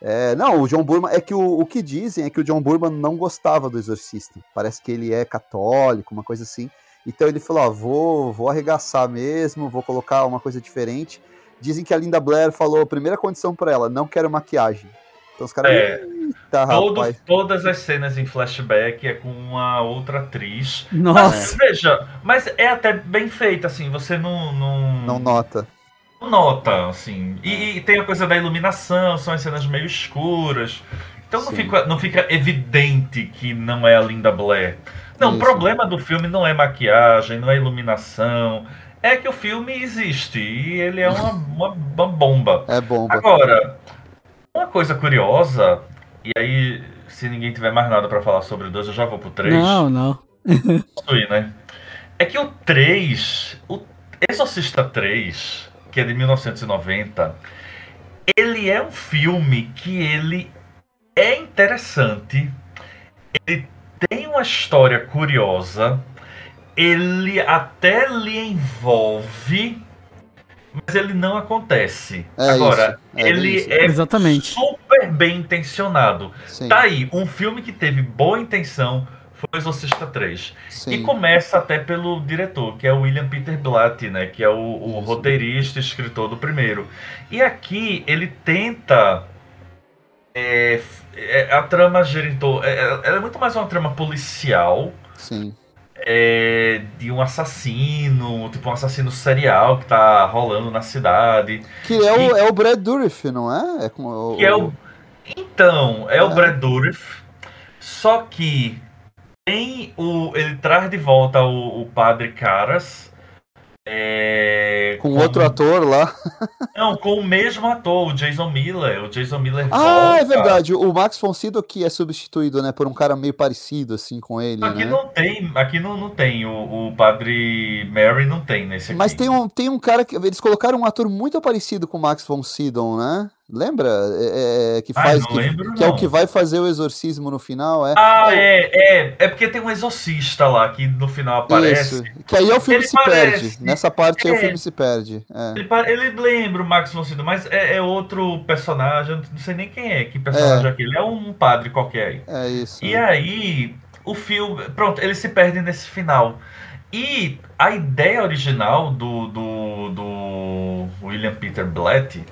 Speaker 3: É, não, o John Burman. É que o, o que dizem é que o John Burman não gostava do Exorcista. Parece que ele é católico, uma coisa assim. Então ele falou: ó, vou, vou arregaçar mesmo, vou colocar uma coisa diferente. Dizem que a Linda Blair falou: primeira condição pra ela, não quero maquiagem. Então os caras.
Speaker 2: É.
Speaker 3: Eita,
Speaker 2: Todo-
Speaker 3: rapaz.
Speaker 2: todas as cenas em flashback é com uma outra atriz.
Speaker 1: Nossa.
Speaker 2: Mas veja, mas é até bem feita, assim, você não. Não,
Speaker 3: Não nota.
Speaker 2: Nota, assim. E, e tem a coisa da iluminação, são as cenas meio escuras. Então não
Speaker 3: Sim.
Speaker 2: fica, não fica evidente que não é a Linda Blair. Não, o
Speaker 3: Isso.
Speaker 2: problema do filme não é maquiagem, não é iluminação. É que o filme existe e ele é uma, uma, uma bomba.
Speaker 3: É bomba.
Speaker 2: Agora, uma coisa curiosa, e aí, se ninguém tiver mais nada pra falar sobre o 2, eu já vou pro 3.
Speaker 1: Não, não.
Speaker 2: Posso ir, né? É que o 3, o Exorcista 3, que é de 1990, ele é um filme que ele é interessante, ele tem uma história curiosa, ele até lhe envolve, mas ele não acontece.
Speaker 3: É
Speaker 2: Agora,
Speaker 3: isso, é
Speaker 2: ele
Speaker 3: isso.
Speaker 2: é
Speaker 1: Exatamente.
Speaker 2: super bem intencionado.
Speaker 3: Sim,
Speaker 2: Tá aí, um filme que teve boa intenção foi o Exorcista 3. E
Speaker 3: sim.
Speaker 2: começa até pelo diretor, que é o William Peter Blatty, né? Que é o, o roteirista e escritor do primeiro. E aqui ele tenta. é, é, a trama torno. É, é- ela é muito mais uma trama policial.
Speaker 3: Sim.
Speaker 2: é, de um assassino, tipo um assassino serial que tá rolando na cidade.
Speaker 3: Que é o, é o Brad Dourif, não é? É como
Speaker 2: Que é o. Então, é, o
Speaker 3: É.
Speaker 2: Brad Dourif. Só que tem o. Ele traz de volta o, o padre Caras. é,
Speaker 3: Com outro ator lá.
Speaker 2: Não, com o mesmo ator, o Jason Miller. O Jason Miller
Speaker 3: Ah, é
Speaker 2: volta.
Speaker 3: verdade. O Max von Sydow que é substituído, né, por um cara meio parecido assim com ele,
Speaker 2: Aqui
Speaker 3: né?
Speaker 2: não tem, aqui não, não tem. O, o padre Mary não tem nesse aqui.
Speaker 3: Mas tem um, tem um cara que eles colocaram um ator muito parecido com o Max von Sydow, né? Lembra? É, é, que
Speaker 2: Ah,
Speaker 3: faz
Speaker 2: não
Speaker 3: que,
Speaker 2: lembro,
Speaker 3: que é o que vai fazer o exorcismo no final, é.
Speaker 2: Ah, é, é. É porque tem um exorcista lá que no final aparece.
Speaker 3: Isso. Que aí é o filme
Speaker 2: Ele
Speaker 3: se
Speaker 2: parece.
Speaker 3: perde. Nessa parte aí o
Speaker 2: É.
Speaker 3: filme se perde. É.
Speaker 2: Ele, ele lembra o Max von Sydow, mas é, é outro personagem, não sei nem quem é, que personagem é aquele, é um padre qualquer aí.
Speaker 3: É isso.
Speaker 2: E aí, o filme, pronto, ele se perde nesse final. E a ideia original do, do, do William Peter Blatty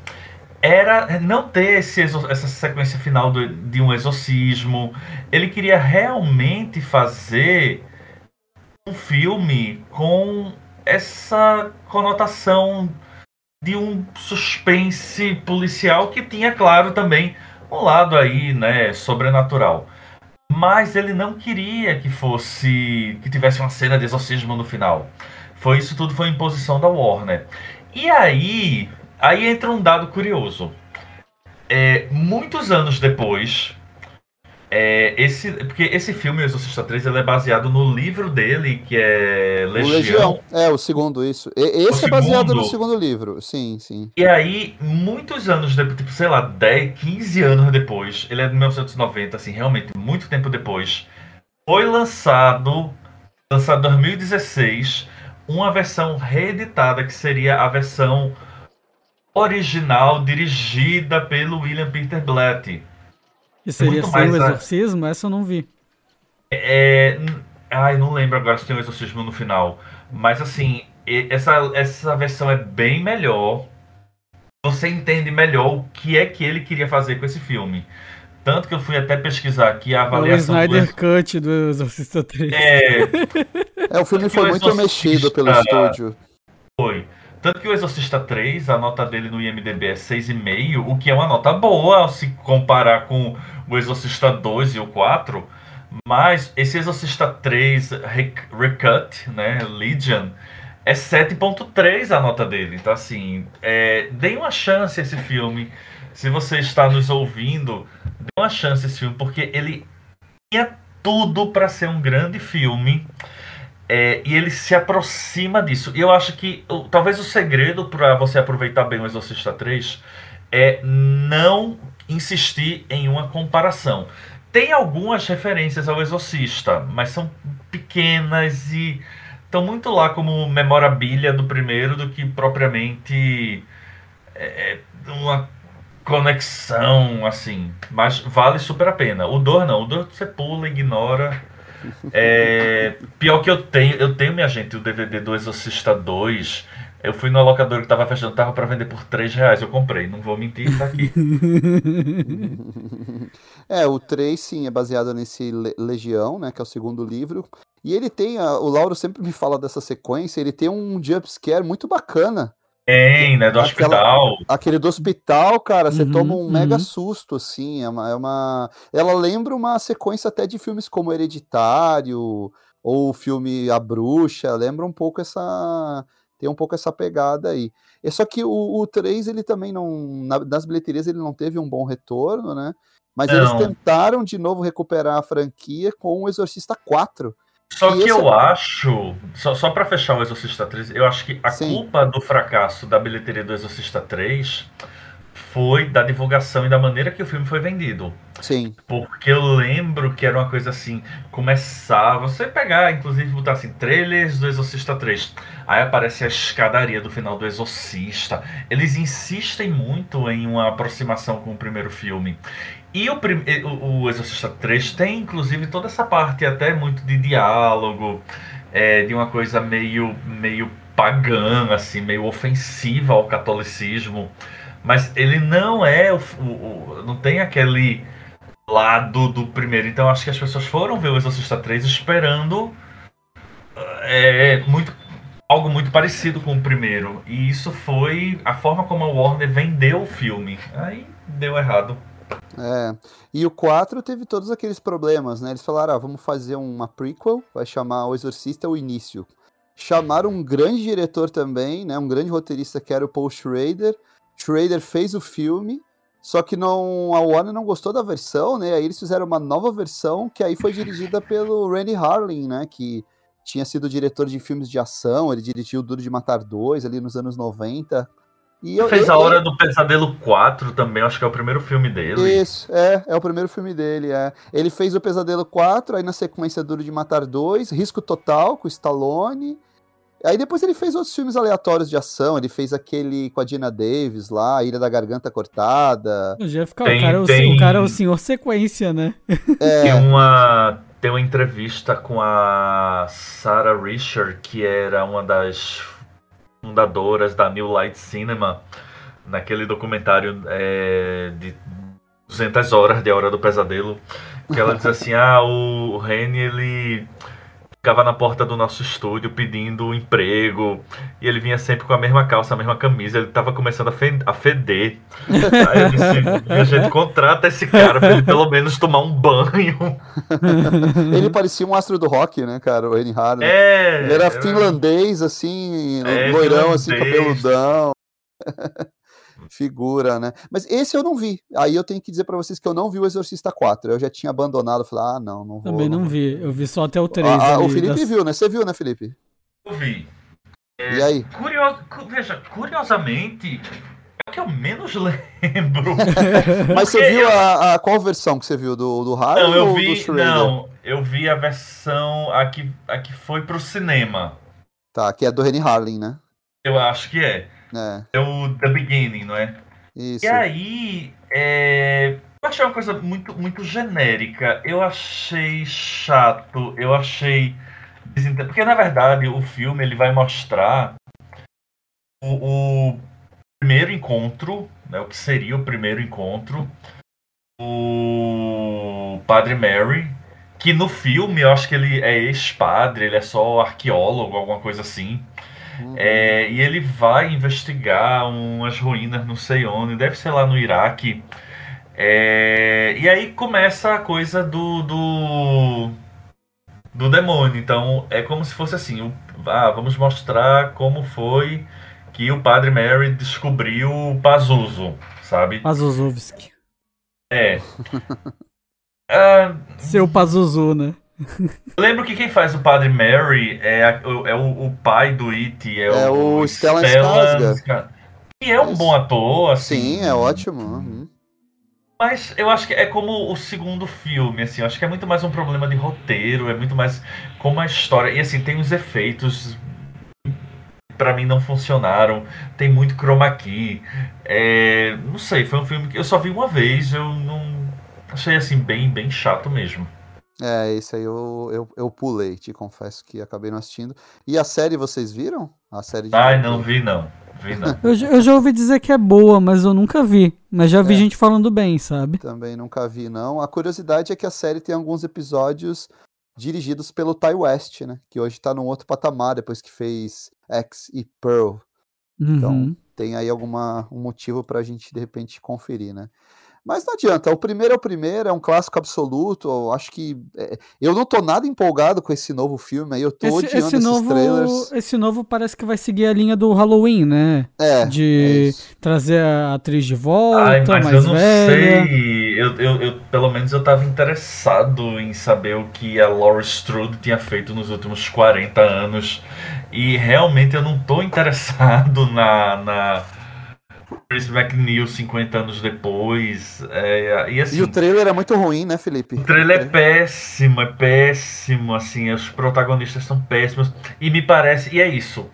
Speaker 2: era não ter esse, essa sequência final do- de um exorcismo. Ele queria realmente fazer um filme com essa conotação de um suspense policial que tinha, claro, também um lado aí, né, sobrenatural. Mas ele não queria que fosse que tivesse uma cena de exorcismo no final. Foi isso tudo foi imposição da Warner. E aí, aí entra um dado curioso. é, muitos anos depois, é, esse, porque esse filme, O Exorcista 3, ele é baseado no livro dele, que é
Speaker 3: O
Speaker 2: Legião.
Speaker 3: Legião. É, o segundo, isso. E- esse
Speaker 2: O
Speaker 3: é baseado
Speaker 2: segundo?
Speaker 3: no segundo livro. Sim, sim.
Speaker 2: E aí, muitos anos depois, tipo, sei lá, 10, 15 anos depois, ele é de 1990, assim, realmente, muito tempo depois, foi lançado, lançado em 2016, uma versão reeditada, que seria a versão original, dirigida pelo William Peter Blatty.
Speaker 1: Que seria sem
Speaker 2: mais
Speaker 1: o
Speaker 2: a-
Speaker 1: exorcismo? Essa eu não vi.
Speaker 2: É, n- ai, não lembro agora se tem um exorcismo no final. Mas assim, e- essa, essa versão é bem melhor. Você entende melhor o que é que ele queria fazer com esse filme. Tanto que eu fui até pesquisar aqui a
Speaker 1: É o
Speaker 2: avaliação do
Speaker 1: Snyder
Speaker 2: ex-
Speaker 1: Cut do Exorcista 3.
Speaker 2: É,
Speaker 3: É, o filme foi
Speaker 2: o
Speaker 3: muito mexido pelo estúdio.
Speaker 2: foi. Tanto que o Exorcista 3, a nota dele no IMDB é 6,5, o que é uma nota boa se comparar com o Exorcista 2 e o 4. Mas esse Exorcista 3 Rec- Recut, né, Legion, é 7.3 a nota dele. Então, assim, é, dê uma chance esse filme. Se você está nos ouvindo, dê uma chance esse filme, porque ele tinha tudo para ser um grande filme. É, e ele se aproxima disso. E eu acho que o- talvez o segredo para você aproveitar bem o Exorcista 3 é não insistir em uma comparação. Tem algumas referências ao Exorcista, mas são pequenas e estão muito lá como memorabilia do primeiro do que propriamente é, uma conexão assim. Mas vale super a pena. O Dor não, o Dor você pula, ignora. É, pior que eu tenho, eu tenho, minha gente, o DVD do Exorcista 2. Eu fui no locador que tava fechando, tava pra vender por 3 reais. Eu comprei, não vou mentir, tá aqui.
Speaker 3: É, o 3, sim, é baseado nesse Le- Legião, né, que é o segundo livro. E ele tem, a- o Lauro sempre me fala dessa sequência, ele tem um jumpscare muito bacana.
Speaker 2: Tem, né? Do
Speaker 3: Aquela-
Speaker 2: hospital.
Speaker 3: Aquele do hospital, cara, você
Speaker 1: Uhum,
Speaker 3: toma um mega
Speaker 1: uhum.
Speaker 3: susto, assim, é uma, é uma... Ela lembra uma sequência até de filmes como Hereditário, ou o filme A Bruxa, lembra um pouco essa... Tem um pouco essa pegada aí. É só que o, o 3, ele também não... na- nas bilheterias ele não teve um bom retorno, né? Mas eles
Speaker 2: Não.
Speaker 3: tentaram de novo recuperar a franquia com o Exorcista 4.
Speaker 2: Só
Speaker 3: E
Speaker 2: que eu
Speaker 3: é-
Speaker 2: acho, só, só para fechar o Exorcista 3, eu acho que a
Speaker 3: Sim.
Speaker 2: culpa do fracasso da bilheteria do Exorcista 3 foi da divulgação e da maneira que o filme foi vendido.
Speaker 3: Sim,
Speaker 2: Porque eu lembro que era uma coisa assim, começar, você pegar, inclusive, botar assim, trailers do Exorcista 3. Aí aparece a escadaria do final do Exorcista. Eles insistem muito em uma aproximação com o primeiro filme. E o, prim- o, Exorcista 3 tem, inclusive, toda essa parte até muito de diálogo, é, de uma coisa meio, meio pagã, assim, meio ofensiva ao catolicismo. Mas ele não é o, o- não tem aquele lado do primeiro. Então acho que as pessoas foram ver o Exorcista 3 esperando é, muito, algo muito parecido com o primeiro. E isso foi a forma como a Warner vendeu o filme. Aí deu errado.
Speaker 3: É, e o 4 teve todos aqueles problemas, né? Eles falaram, ah, vamos fazer uma prequel, vai chamar O Exorcista o Início. Chamaram um grande diretor também, né? Um grande roteirista que era o Paul Schrader. Schrader fez o filme, só que não, a Warner não gostou da versão, né? Aí eles fizeram uma nova versão que aí foi dirigida pelo Randy Harling, né? Que tinha sido diretor de filmes de ação, ele dirigiu Duro de Matar 2 ali nos anos 90. E eu,
Speaker 2: Fez
Speaker 3: eu-
Speaker 2: a Hora do Pesadelo 4 também, acho que é o primeiro filme dele.
Speaker 3: Isso, é, é o primeiro filme dele, é. Ele fez o Pesadelo 4, aí na sequência Duro de Matar 2, Risco Total com o Stallone. Aí depois ele fez outros filmes aleatórios de ação, ele fez aquele com a Dina Davis lá, Ilha da Garganta Cortada.
Speaker 1: O Jeff,
Speaker 2: Tem-
Speaker 1: o, cara é o,
Speaker 2: tem-
Speaker 1: o cara é o senhor sequência, né?
Speaker 2: Tem
Speaker 3: É,
Speaker 2: uma, tem uma entrevista com a Sarah Richard, que era uma das fundadoras da New Light Cinema, naquele documentário é, de 200 horas de A Hora do Pesadelo, que ela diz assim, ah, o Reni, ele ficava na porta do nosso estúdio pedindo emprego, e ele vinha sempre com a mesma calça, a mesma camisa, ele tava começando a fe- a feder. Aí eu disse, a gente contrata esse cara pra ele pelo menos tomar um banho.
Speaker 3: ele parecia um astro do rock, né, cara, o Annie Harlan.
Speaker 2: É.
Speaker 3: Ele era finlandês, assim,
Speaker 2: É,
Speaker 3: loirão, assim,
Speaker 2: finlandês.
Speaker 3: cabeludão. Figura, né? Mas esse eu não vi. Aí eu tenho que dizer pra vocês que eu não vi o Exorcista 4. Eu já tinha abandonado. Falei, ah, não, não vou.
Speaker 1: Também não
Speaker 3: vou.
Speaker 1: vi. Eu vi só até o 3.
Speaker 3: Ah, ah, o Felipe
Speaker 1: das-
Speaker 3: viu, né? Você viu, né, Felipe?
Speaker 2: Eu vi.
Speaker 3: E aí?
Speaker 2: Veja, curiosamente, é o que eu menos lembro.
Speaker 3: Mas você viu
Speaker 2: eu-
Speaker 3: a, a- qual versão que você viu? Do, do Harry
Speaker 2: Não, eu vi. Não, eu vi a versão. A que, a que foi pro cinema.
Speaker 3: Tá, que é do Rennie Harlin, né?
Speaker 2: Eu acho que é.
Speaker 3: É,
Speaker 2: É o The Beginning, não é?
Speaker 3: isso.
Speaker 2: E aí, é, eu achei uma coisa muito, muito genérica. Eu achei chato, eu achei. Porque na verdade o filme ele vai mostrar o, o primeiro encontro, né, o que seria o primeiro encontro, o Padre Mary, que no filme eu acho que ele é ex-padre, ele é só arqueólogo, alguma coisa assim.
Speaker 3: Uhum.
Speaker 2: É, e ele vai investigar umas ruínas, não sei onde, deve ser lá no Iraque. É, e aí começa a coisa do, do do demônio. Então é como se fosse assim: o- ah, vamos mostrar como foi que o Padre Mary descobriu o Pazuzu, sabe?
Speaker 1: Pazuzovski.
Speaker 2: É. Ah,
Speaker 1: Seu Pazuzu, né?
Speaker 2: Eu lembro que quem faz o Padre Mary é, a- o- é o, o pai do It, é,
Speaker 3: É
Speaker 2: o,
Speaker 3: o Stellan
Speaker 2: Skarsgård. Que é um bom ator, assim.
Speaker 3: Sim, é ótimo. uhum.
Speaker 2: Mas eu acho que é como o segundo filme, assim, eu acho que é muito mais um problema de roteiro, é muito mais como a história. E assim, tem os efeitos que pra mim não funcionaram, tem muito chroma key. É, não sei, foi um filme que eu só vi uma vez, eu não achei assim bem, bem chato mesmo.
Speaker 3: É, esse aí eu, eu, eu pulei, te confesso que acabei não assistindo. E a série vocês viram? A série de
Speaker 2: Ai, não vi não. Vi não.
Speaker 1: Eu, já- eu já ouvi dizer que é boa, mas eu nunca vi. Mas já vi
Speaker 3: É.
Speaker 1: gente falando bem, sabe?
Speaker 3: Também nunca vi, não. A curiosidade é que a série tem alguns episódios dirigidos pelo Ty West, né? Que hoje tá num outro patamar, depois que fez X e Pearl. Então,
Speaker 1: Uhum.
Speaker 3: tem aí alguma um motivo pra gente, de repente, conferir, né? Mas não adianta, o primeiro é o primeiro, é um clássico absoluto. Eu acho que. é, eu não tô nada empolgado com esse novo filme aí, eu tô
Speaker 1: Esse,
Speaker 3: odiando
Speaker 1: esse
Speaker 3: esses
Speaker 1: novo,
Speaker 3: trailers.
Speaker 1: esse novo parece que vai seguir a linha do Halloween, né?
Speaker 3: É, é
Speaker 1: de
Speaker 3: isso.
Speaker 1: trazer a atriz de volta,
Speaker 2: Ai, mas
Speaker 1: mais
Speaker 2: eu não
Speaker 1: velha.
Speaker 2: sei. Eu, eu, eu- pelo menos eu tava interessado em saber o que a Laurie Strode tinha feito nos últimos 40 anos. E realmente eu não tô interessado na. na Chris McNeil 50 anos depois. É, e assim.
Speaker 3: E o trailer é muito ruim, né, Felipe?
Speaker 2: O trailer é péssimo, é péssimo, assim, os protagonistas são péssimos. E me parece, e é isso.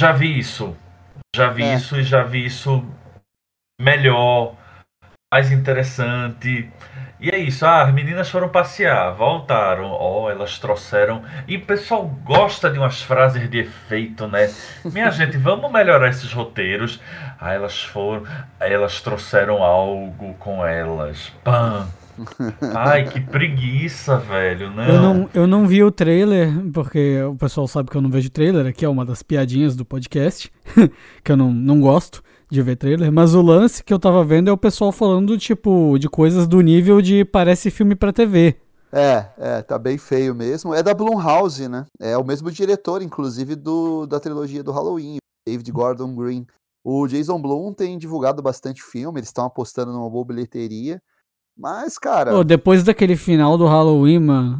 Speaker 2: Já vi isso. Já vi
Speaker 3: É.
Speaker 2: isso e já vi isso melhor, mais interessante. E é isso, ah, as meninas foram passear, voltaram, ó, elas trouxeram. E o pessoal gosta de umas frases de efeito, né? Minha gente, vamos melhorar esses roteiros. Aí elas foram, elas trouxeram algo com elas. Pam! Ai, que preguiça, velho. Não.
Speaker 1: Eu não, eu não vi o trailer, porque o pessoal sabe que eu não vejo trailer, aqui é uma das piadinhas do podcast, que eu não, não gosto de ver trailer, mas o lance que eu tava vendo é o pessoal falando, tipo, de coisas do nível de parece filme pra TV.
Speaker 3: É, é, tá bem feio mesmo. É da Blumhouse, né? É o mesmo diretor, inclusive, do, da trilogia do Halloween, David Gordon Green. O Jason Blum tem divulgado bastante filme, eles estão apostando numa boa bilheteria. Mas, cara,
Speaker 1: Pô, depois daquele final do Halloween, mano.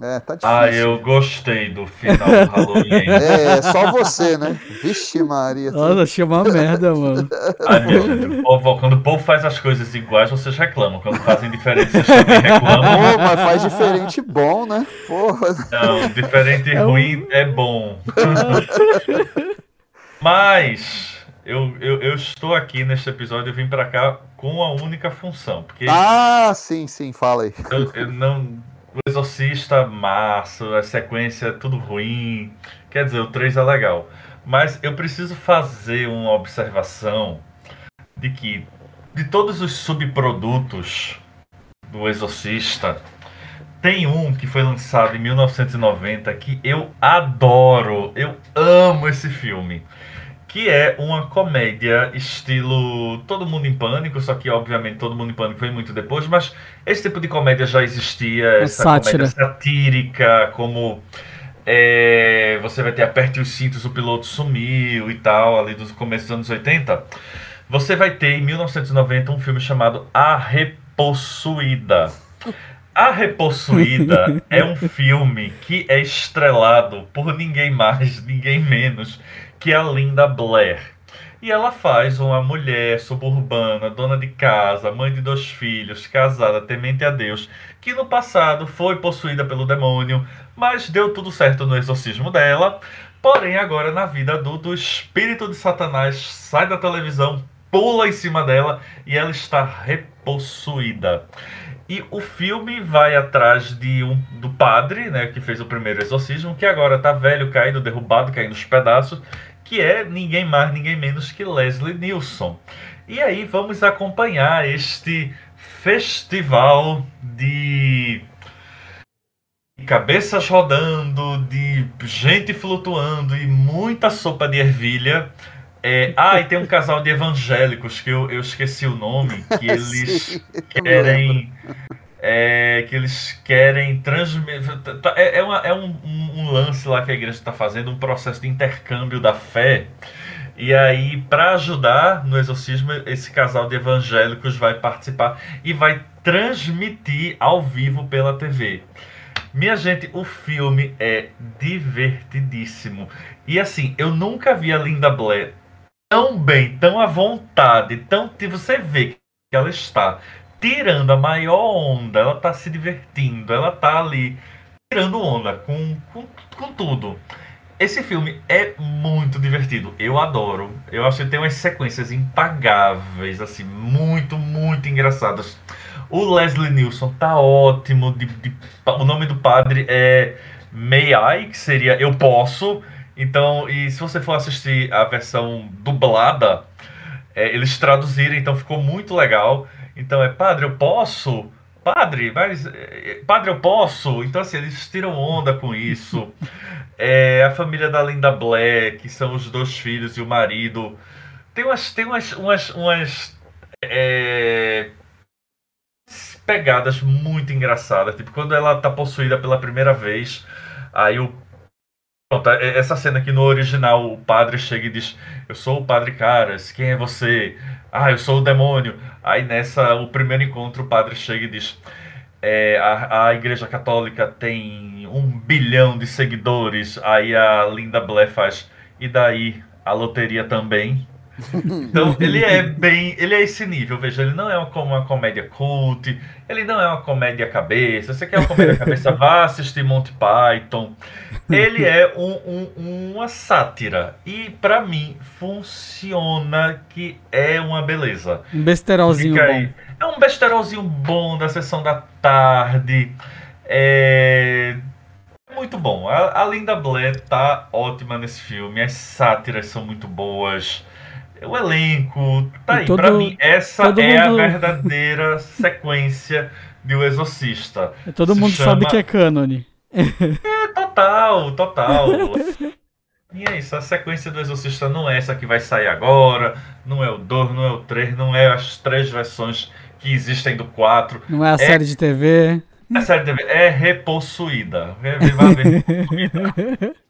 Speaker 3: é, é, tá difícil.
Speaker 2: Ah, eu gostei do final do Halloween.
Speaker 3: É, só você, né? Vixe, Maria.
Speaker 1: Nossa, achei uma merda, mano.
Speaker 2: Ai, meu povo- Quando o povo faz as coisas iguais, vocês reclamam. Quando fazem diferente, vocês também reclamam.
Speaker 3: Pô, mas faz diferente bom, né? Porra.
Speaker 2: Não, diferente
Speaker 1: É um-
Speaker 2: ruim é bom. Mas eu, eu, eu estou aqui neste episódio, eu vim pra cá com a única função. Porque
Speaker 3: Ah, sim, sim, fala aí.
Speaker 2: eu, eu não. O Exorcista, massa, a sequência, tudo ruim. Quer dizer, o 3 é legal. Mas eu preciso fazer uma observação de que, de todos os subprodutos do Exorcista, tem um que foi lançado em 1990 que eu adoro, eu amo esse filme. Que é uma comédia estilo Todo Mundo em Pânico, só que obviamente Todo Mundo em Pânico veio muito depois, mas esse tipo de comédia já existia, essa
Speaker 1: sátira.
Speaker 2: comédia satírica, como é, você vai ter Aperte os Cintos, o piloto sumiu e tal, ali dos começos dos anos 80. Você vai ter em 1990 um filme chamado A Repossuída. A Repossuída é um filme que é estrelado por ninguém mais, ninguém menos que a Linda Blair. E ela faz uma mulher suburbana, dona de casa, mãe de dois filhos, casada, temente a Deus, que no passado foi possuída pelo demônio, mas deu tudo certo no exorcismo dela. Porém, agora na vida adulta, o espírito de Satanás sai da televisão, pula em cima dela e ela está repossuída. E o filme vai atrás de um, do padre, né, que fez o primeiro exorcismo, que agora está velho, caído, derrubado, caindo nos pedaços, que é ninguém mais, ninguém menos que Leslie Nielsen. E aí vamos acompanhar este festival de cabeças rodando, de gente flutuando e muita sopa de ervilha. É, ah, e tem um casal de evangélicos que eu, eu esqueci o nome, que eles
Speaker 3: Sim,
Speaker 2: querem. É, que eles querem transmitir. É, é, uma- é um, um- lance lá que a igreja está fazendo, um processo de intercâmbio da fé. E aí, para ajudar no exorcismo, esse casal de evangélicos vai participar e vai transmitir ao vivo pela TV. Minha gente, o filme é divertidíssimo. E assim, eu nunca vi a Linda Blair tão bem, tão à vontade, tão você vê que ela está tirando a maior onda, ela está se divertindo, ela está ali tirando onda com, com, com tudo. Esse filme é muito divertido, eu adoro. Eu acho que tem umas sequências impagáveis, assim, muito, muito engraçadas. O Leslie Nielsen tá ótimo. de- de- o nome do padre é May I, que seria Eu Posso. Então, e se você for assistir a versão dublada, é, eles traduziram, então ficou muito legal. Então é Padre, eu posso? Padre, mas. Padre, eu posso? Então, assim, eles tiram onda com isso. É, a família da Linda Blair, que são os dois filhos e o marido. Tem umas. Tem umas. umas, umas é, pegadas muito engraçadas. Tipo, quando ela tá possuída pela primeira vez, aí o. Pronto, é- essa cena aqui no original, o padre chega e diz: Eu sou o padre Caras, quem é você? Ah, eu sou o demônio. Aí nessa, o primeiro encontro, o padre chega e diz: é, a, a Igreja Católica tem um bilhão de seguidores. Aí a Linda Blair faz: E daí? A loteria também? Então ele é bem, ele é esse nível, veja, ele não é uma, como uma comédia cult, ele não é uma comédia cabeça. Você quer uma comédia cabeça, vá assistir Monty Python. Ele é um, um- uma sátira e pra mim funciona que é uma beleza.
Speaker 1: Um besterolzinho bom.
Speaker 2: É um besterolzinho bom da sessão da tarde. É muito bom. A, a Linda Blair tá ótima nesse filme. As sátiras são muito boas. O elenco. Tá aí.
Speaker 1: todo-
Speaker 2: pra mim, essa é
Speaker 1: mundo-
Speaker 2: a verdadeira sequência de O Exorcista.
Speaker 1: Todo
Speaker 2: Se
Speaker 1: mundo sabe
Speaker 2: chama-
Speaker 1: que é cânone.
Speaker 2: É total, total. E é isso, a sequência do Exorcista não é essa que vai sair agora, não é o 2, não é o 3, não é as três versões que existem do 4.
Speaker 1: Não é a série de TV.
Speaker 2: A série TV é repossuída. Vai ver, repossuída.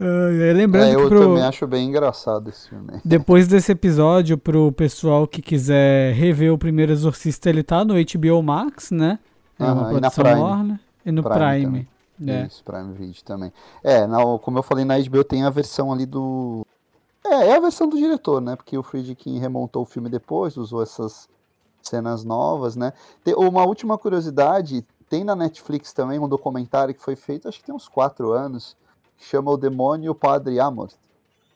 Speaker 1: Ah, lembrando
Speaker 3: É,
Speaker 1: que
Speaker 3: eu
Speaker 1: pro-
Speaker 3: também acho bem engraçado esse filme.
Speaker 1: depois desse episódio, pro pessoal que quiser rever o primeiro Exorcista, ele tá no HBO Max, né? É uma
Speaker 3: e na
Speaker 1: produção
Speaker 3: Prime.
Speaker 1: Warner. E no
Speaker 3: Prime
Speaker 1: Prime. É.
Speaker 3: Isso, Prime Video também. É, na- como eu falei na HBO, tem a versão ali do. É, é a versão do diretor, né? Porque o Friedkin remontou o filme depois, usou essas cenas novas, né? Tem uma última curiosidade: tem na Netflix também um documentário que foi feito, acho que tem uns quatro anos, chama O Demônio o Padre Amor.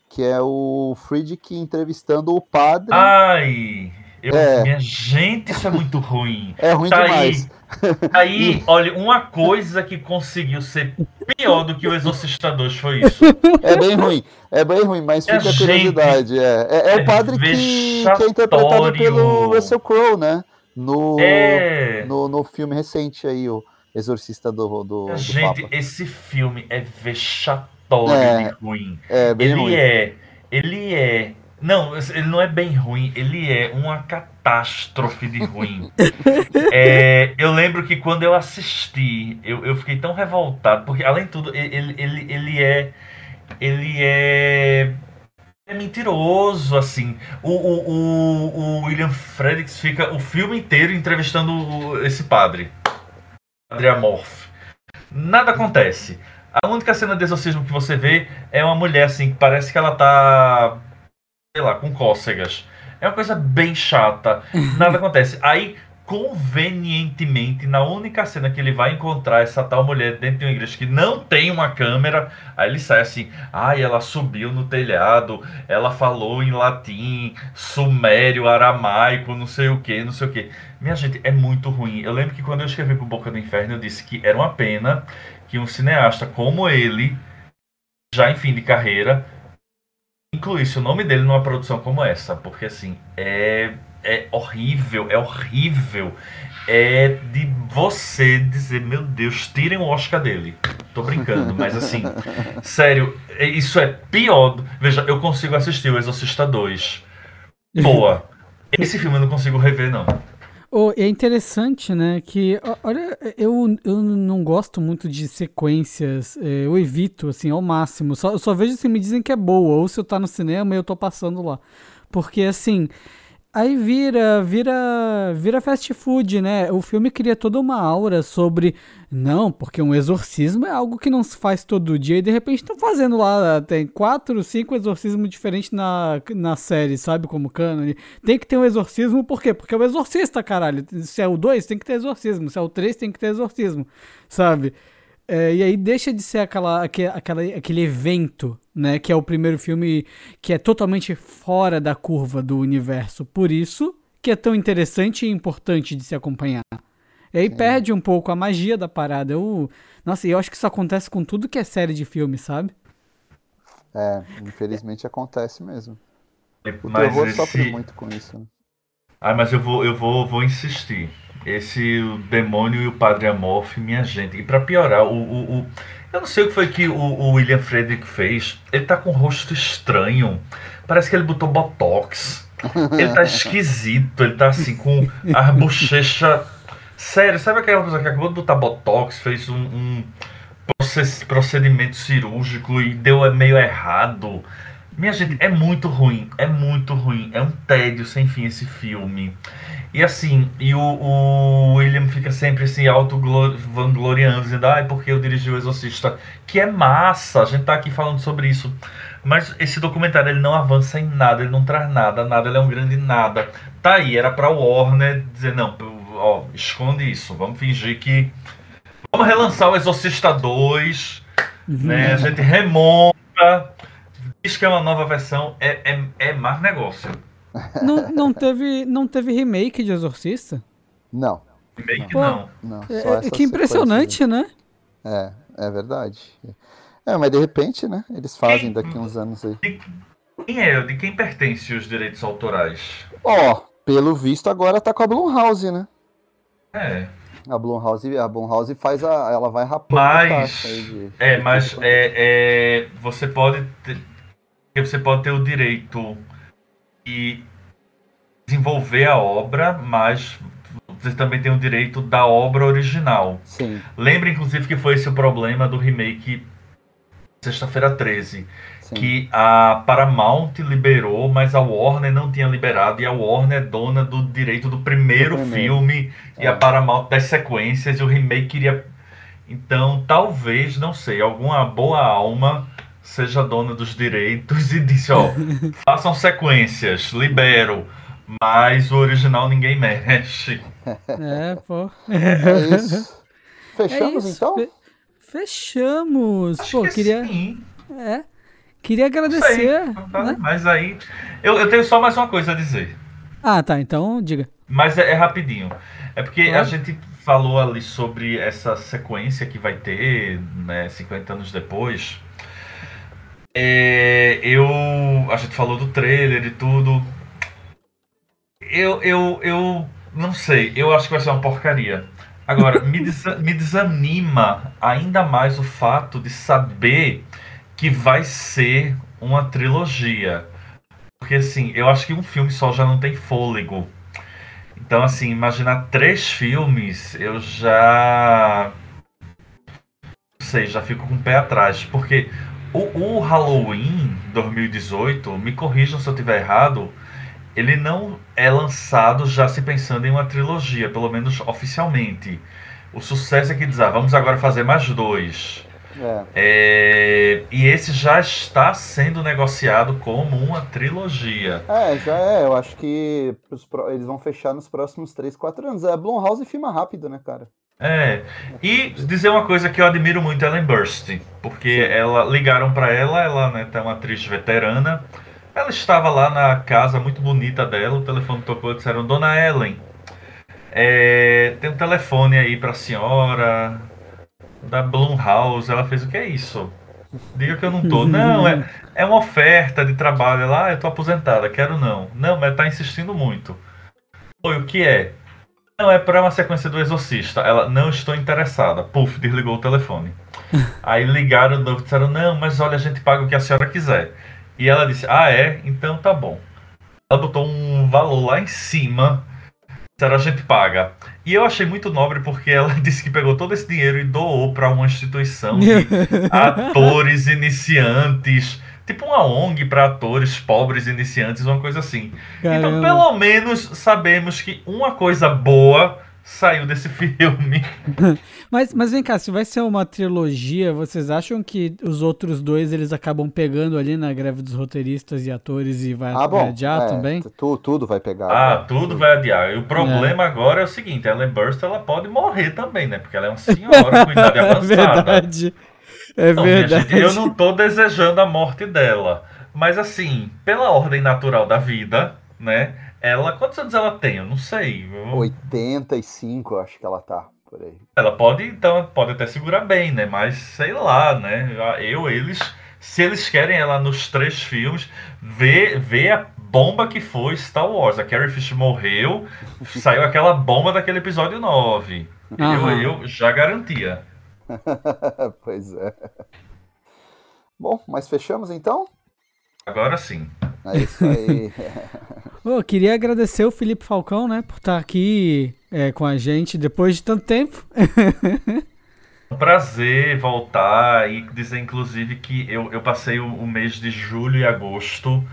Speaker 3: Que é o Friedkin entrevistando o padre.
Speaker 2: Ai, eu-
Speaker 3: É.
Speaker 2: minha gente, isso é muito ruim.
Speaker 3: é ruim
Speaker 2: Tá
Speaker 3: demais.
Speaker 2: Aí, olha, uma coisa que conseguiu ser pior do que o Exorcista 2 foi isso.
Speaker 3: É bem ruim, é bem ruim, mas
Speaker 2: É,
Speaker 3: fica a curiosidade. É, é, é
Speaker 2: é
Speaker 3: o padre que, que é interpretado pelo Russell Crowe, né? No,
Speaker 2: É.
Speaker 3: no, no filme recente aí, o Exorcista do, do, do
Speaker 2: Gente,
Speaker 3: Papa.
Speaker 2: esse filme é vexatório
Speaker 3: É,
Speaker 2: de ruim.
Speaker 3: É bem
Speaker 2: ele
Speaker 3: ruim.
Speaker 2: é. Ele é. Não, ele não é bem ruim, ele é uma catástrofe de ruim. É, eu lembro que quando eu assisti, eu, eu fiquei tão revoltado, porque além de tudo, ele, ele, ele é. Ele é. É mentiroso, assim. O, o, o, o William Fredericks fica o filme inteiro entrevistando esse padre. Padre Amorf. Nada acontece. A única cena de exorcismo que você vê é uma mulher, assim, que parece que ela tá. sei lá, com cócegas. É uma coisa bem chata. Nada acontece. Aí, convenientemente, na única cena que ele vai encontrar essa tal mulher dentro de uma igreja que não tem uma câmera, aí ele sai assim: ai, ela subiu no telhado, ela falou em latim, sumério, aramaico, não sei o que, não sei o que. Minha gente, é muito ruim. Eu lembro que quando eu escrevi pro Boca do Inferno, eu disse que era uma pena que um cineasta como ele, já em fim de carreira, incluísse o nome dele numa produção como essa, porque assim, é, é horrível, é horrível. É de você dizer, meu Deus, tirem o Oscar dele. Tô brincando, mas assim, sério, é- isso é pior. Veja, eu consigo assistir o Exorcista 2. Boa. Esse filme eu não consigo rever, não.
Speaker 1: Oh, é interessante, né, que, olha, eu, eu não gosto muito de sequências, é, eu evito, assim, ao máximo, só, eu só vejo se me dizem que é boa, ou se eu tá no cinema e eu tô passando lá, porque, assim, aí vira, vira, vira fast food, né, o filme cria toda uma aura sobre, não, porque um exorcismo é algo que não se faz todo dia, e de repente estão fazendo lá, tem quatro, cinco exorcismos diferentes na, na série, sabe, como cânone, tem que ter um exorcismo, por quê? Porque é o exorcista, caralho. Se é o 2, tem que ter exorcismo. Se é o 3, tem que ter exorcismo, sabe? É, e aí deixa de ser aquela, aque- aquela, aquele evento, né? Que é o primeiro filme que é totalmente fora da curva do universo. Por isso que é tão interessante e importante de se acompanhar. E aí perde um pouco a magia da parada. Eu, nossa, e eu acho que isso acontece com tudo que é série de filme, sabe?
Speaker 3: É, infelizmente acontece mesmo. O
Speaker 2: Mas
Speaker 3: terror
Speaker 2: esse...
Speaker 3: sofre muito com isso. né?
Speaker 2: Ah, mas eu vou, eu vou, vou insistir. Esse o demônio e o Padre Amorf, minha gente. E pra piorar, o, o, o- eu não sei o que foi que o, o William Frederick fez. Ele tá com um rosto estranho. Parece que ele botou botox. Ele tá esquisito. Ele tá assim com a bochecha. Sério, sabe aquela pessoa que acabou de botar botox, fez um, um proce- procedimento cirúrgico e deu meio errado? Minha gente, é muito ruim, é muito ruim, é um tédio sem fim esse filme. E assim, e o, o William fica sempre assim, auto-vangloriando, dizendo, ai, porque eu dirigi o Exorcista, que é massa, a gente tá aqui falando sobre isso. Mas esse documentário, ele não avança em nada, ele não traz nada, nada, ele é um grande nada. Tá aí, era pra Warner dizer, não, ó, esconde isso, vamos fingir que... Vamos relançar o Exorcista 2, né, a gente remonta, diz que é uma nova versão, é, é, é mais negócio.
Speaker 1: não, não, teve, não teve remake de Exorcista?
Speaker 3: Não,
Speaker 1: Pô,
Speaker 2: não.
Speaker 3: não.
Speaker 1: É, é, que impressionante, né?
Speaker 3: É, é verdade. É, mas de repente, né? Eles fazem daqui uns anos aí.
Speaker 2: De quem é? De quem pertence os direitos autorais?
Speaker 3: Ó, pelo visto agora tá com a Blumhouse, né?
Speaker 2: É.
Speaker 3: A Blumhouse, a Blumhouse faz a. Ela vai rapando
Speaker 2: Mas-
Speaker 3: taxa aí de.
Speaker 2: É,
Speaker 3: de
Speaker 2: mas é, é, você pode ter, você pode ter o direito de desenvolver a obra, mas você também tem o direito da obra original.
Speaker 3: Sim,
Speaker 2: Lembra, inclusive, que foi esse o problema do remake Sexta-feira 13.
Speaker 3: sim.
Speaker 2: que a Paramount liberou, mas a Warner não tinha liberado, e a Warner é dona do direito do primeiro,
Speaker 3: Do primeiro.
Speaker 2: filme, e
Speaker 3: É.
Speaker 2: a Paramount das sequências, e o remake queria. Então, talvez, não sei, alguma boa alma seja dona dos direitos e disse: ó, façam sequências, libero, mas o original ninguém mexe.
Speaker 1: É, pô.
Speaker 3: É isso.
Speaker 1: É
Speaker 3: Fechamos
Speaker 1: isso.
Speaker 3: então?
Speaker 1: Fe- Fechamos.
Speaker 2: Acho
Speaker 1: Pô,
Speaker 2: que
Speaker 1: queria,
Speaker 2: sim.
Speaker 1: é, queria agradecer.
Speaker 2: tá?
Speaker 1: né?
Speaker 2: Mas aí. Eu, eu tenho só mais uma coisa a dizer.
Speaker 1: Ah, tá. Então, diga.
Speaker 2: Mas é, é rapidinho. É porque a gente falou ali sobre essa sequência que vai ter, né, 50 anos depois. É, eu, a gente falou do trailer e tudo. Eu, eu, eu não sei, eu acho que vai ser uma porcaria. Agora, me, desa- me desanima ainda mais o fato de saber que vai ser uma trilogia. Porque assim, eu acho que um filme só já não tem fôlego. Então, assim, imaginar três filmes, eu já. Não sei, já fico com o pé atrás. Porque o, o Halloween 2018, me corrijam se eu estiver errado, ele não é lançado já se pensando em uma trilogia, pelo menos oficialmente. O sucesso é que diz, ah, vamos agora fazer mais dois.
Speaker 3: É.
Speaker 2: É, e esse já está sendo negociado como uma trilogia.
Speaker 3: É, já é. Eu acho que eles vão fechar nos próximos 3, 4 anos. É, Blumhouse filma rápido, né, cara?
Speaker 2: É. E dizer uma coisa que eu admiro muito é Ellen Burstyn, porque ela ligaram para ela, ela né, tá uma atriz veterana. Ela estava lá na casa muito bonita dela, o telefone tocou e disseram: Dona Ellen, é, tem um telefone aí para a senhora da Blumhouse. Ela fez o que é isso? Diga que eu não tô. Não, é, é uma oferta de trabalho. Ela, ah, eu tô aposentada, quero não. Não, mas tá insistindo muito. Oi, o que é? Não, é para uma sequência do Exorcista. Ela, não estou interessada. Puf, desligou o telefone. Aí ligaram de novo e disseram, não, mas olha, a gente paga o que a senhora quiser. E ela disse, ah, é? Então tá bom. Ela botou um valor lá em cima. Disseram, a gente paga. E eu achei muito nobre porque ela disse que pegou todo esse dinheiro e doou para uma instituição de atores iniciantes. Tipo uma ONG para atores pobres iniciantes, uma coisa assim. Então,
Speaker 1: Caramba.
Speaker 2: pelo menos sabemos que uma coisa boa saiu desse filme.
Speaker 1: Mas, mas vem cá, se vai ser uma trilogia, vocês acham que os outros dois eles acabam pegando ali na greve dos roteiristas e atores e vai,
Speaker 3: Ah, bom.
Speaker 1: adiar
Speaker 3: é,
Speaker 1: também?
Speaker 3: tu- tudo vai pegar.
Speaker 2: Ah,
Speaker 3: né?
Speaker 2: tudo vai adiar. E o problema agora é o seguinte: a Ellen Burstyn ela pode morrer também, né? Porque ela é uma senhora com idade
Speaker 1: É
Speaker 2: avançada.
Speaker 1: verdade. É verdade.
Speaker 2: gente, eu não tô desejando a morte dela. Mas assim, pela ordem natural da vida, né? Ela, quantos anos ela tem? Eu não sei. Eu-
Speaker 3: 85, eu acho que ela tá por aí.
Speaker 2: Ela pode, então, pode até segurar bem, né? Mas sei lá, né? Eu, eles, se eles querem ela nos três filmes, vê, vê a bomba que foi Star Wars. A Carrie Fisher morreu, saiu aquela bomba daquele episódio 9. Eu,
Speaker 1: Aham.
Speaker 2: eu já garantia.
Speaker 3: pois é. Bom, mas fechamos então?
Speaker 2: Agora sim.
Speaker 3: É isso aí.
Speaker 1: Eu queria agradecer o Felipe Falcão, né, por estar aqui é, com a gente depois de tanto tempo.
Speaker 2: Um prazer voltar e dizer, inclusive, que eu, eu passei o, o mês de julho e agosto,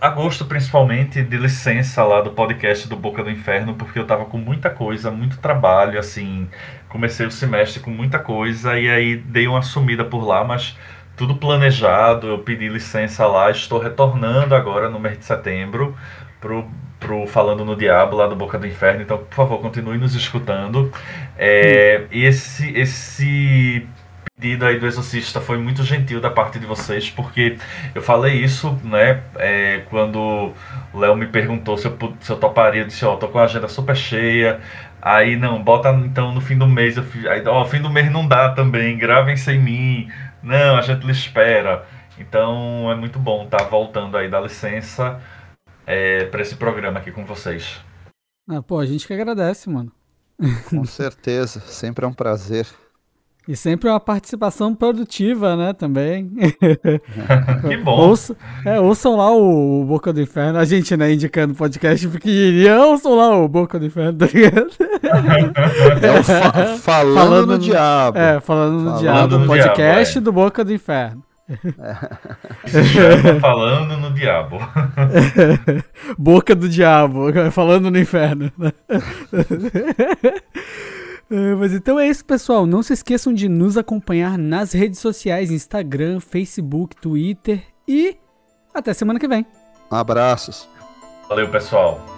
Speaker 2: agosto principalmente, de licença lá do podcast do Boca do Inferno, porque eu tava com muita coisa, muito trabalho, assim, comecei o semestre com muita coisa e aí dei uma sumida por lá, mas tudo planejado, eu pedi licença lá, estou retornando agora no mês de setembro pro, pro Falando no Diabo lá do Boca do Inferno, então por favor continue nos escutando. É, e esse, esse pedido aí do Exorcista foi muito gentil da parte de vocês, porque eu falei isso, né, é, quando o Léo me perguntou se eu, se eu toparia, eu disse, ó, tô com a agenda super cheia, aí não, bota então no fim do mês, eu, aí, ó, fim do mês não dá também, gravem sem mim, não, a gente lhe espera. Então é muito bom estar voltando aí da licença é, para esse programa aqui com vocês.
Speaker 1: Ah, pô, a gente que agradece, mano.
Speaker 3: Com certeza. Sempre é um prazer.
Speaker 1: E sempre uma participação produtiva, né, também.
Speaker 2: Que bom.
Speaker 1: Ouça, é, ouçam lá o, Boca do Inferno. A gente, né, indicando podcast pequenininho. Ouçam lá o Boca do Inferno, tá ligado?
Speaker 3: É o fa- falando,
Speaker 1: Falando
Speaker 3: no diabo.
Speaker 1: É, falando no
Speaker 3: Falando
Speaker 1: Diabo,
Speaker 2: no
Speaker 1: podcast
Speaker 2: Diabo, é.
Speaker 1: do Boca do Inferno.
Speaker 2: Chama falando no diabo.
Speaker 1: Boca do Diabo, falando no inferno. É, Mas então é isso, pessoal. Não se esqueçam de nos acompanhar nas redes sociais: Instagram, Facebook, Twitter e até semana que vem.
Speaker 3: Abraços.
Speaker 2: Valeu, pessoal.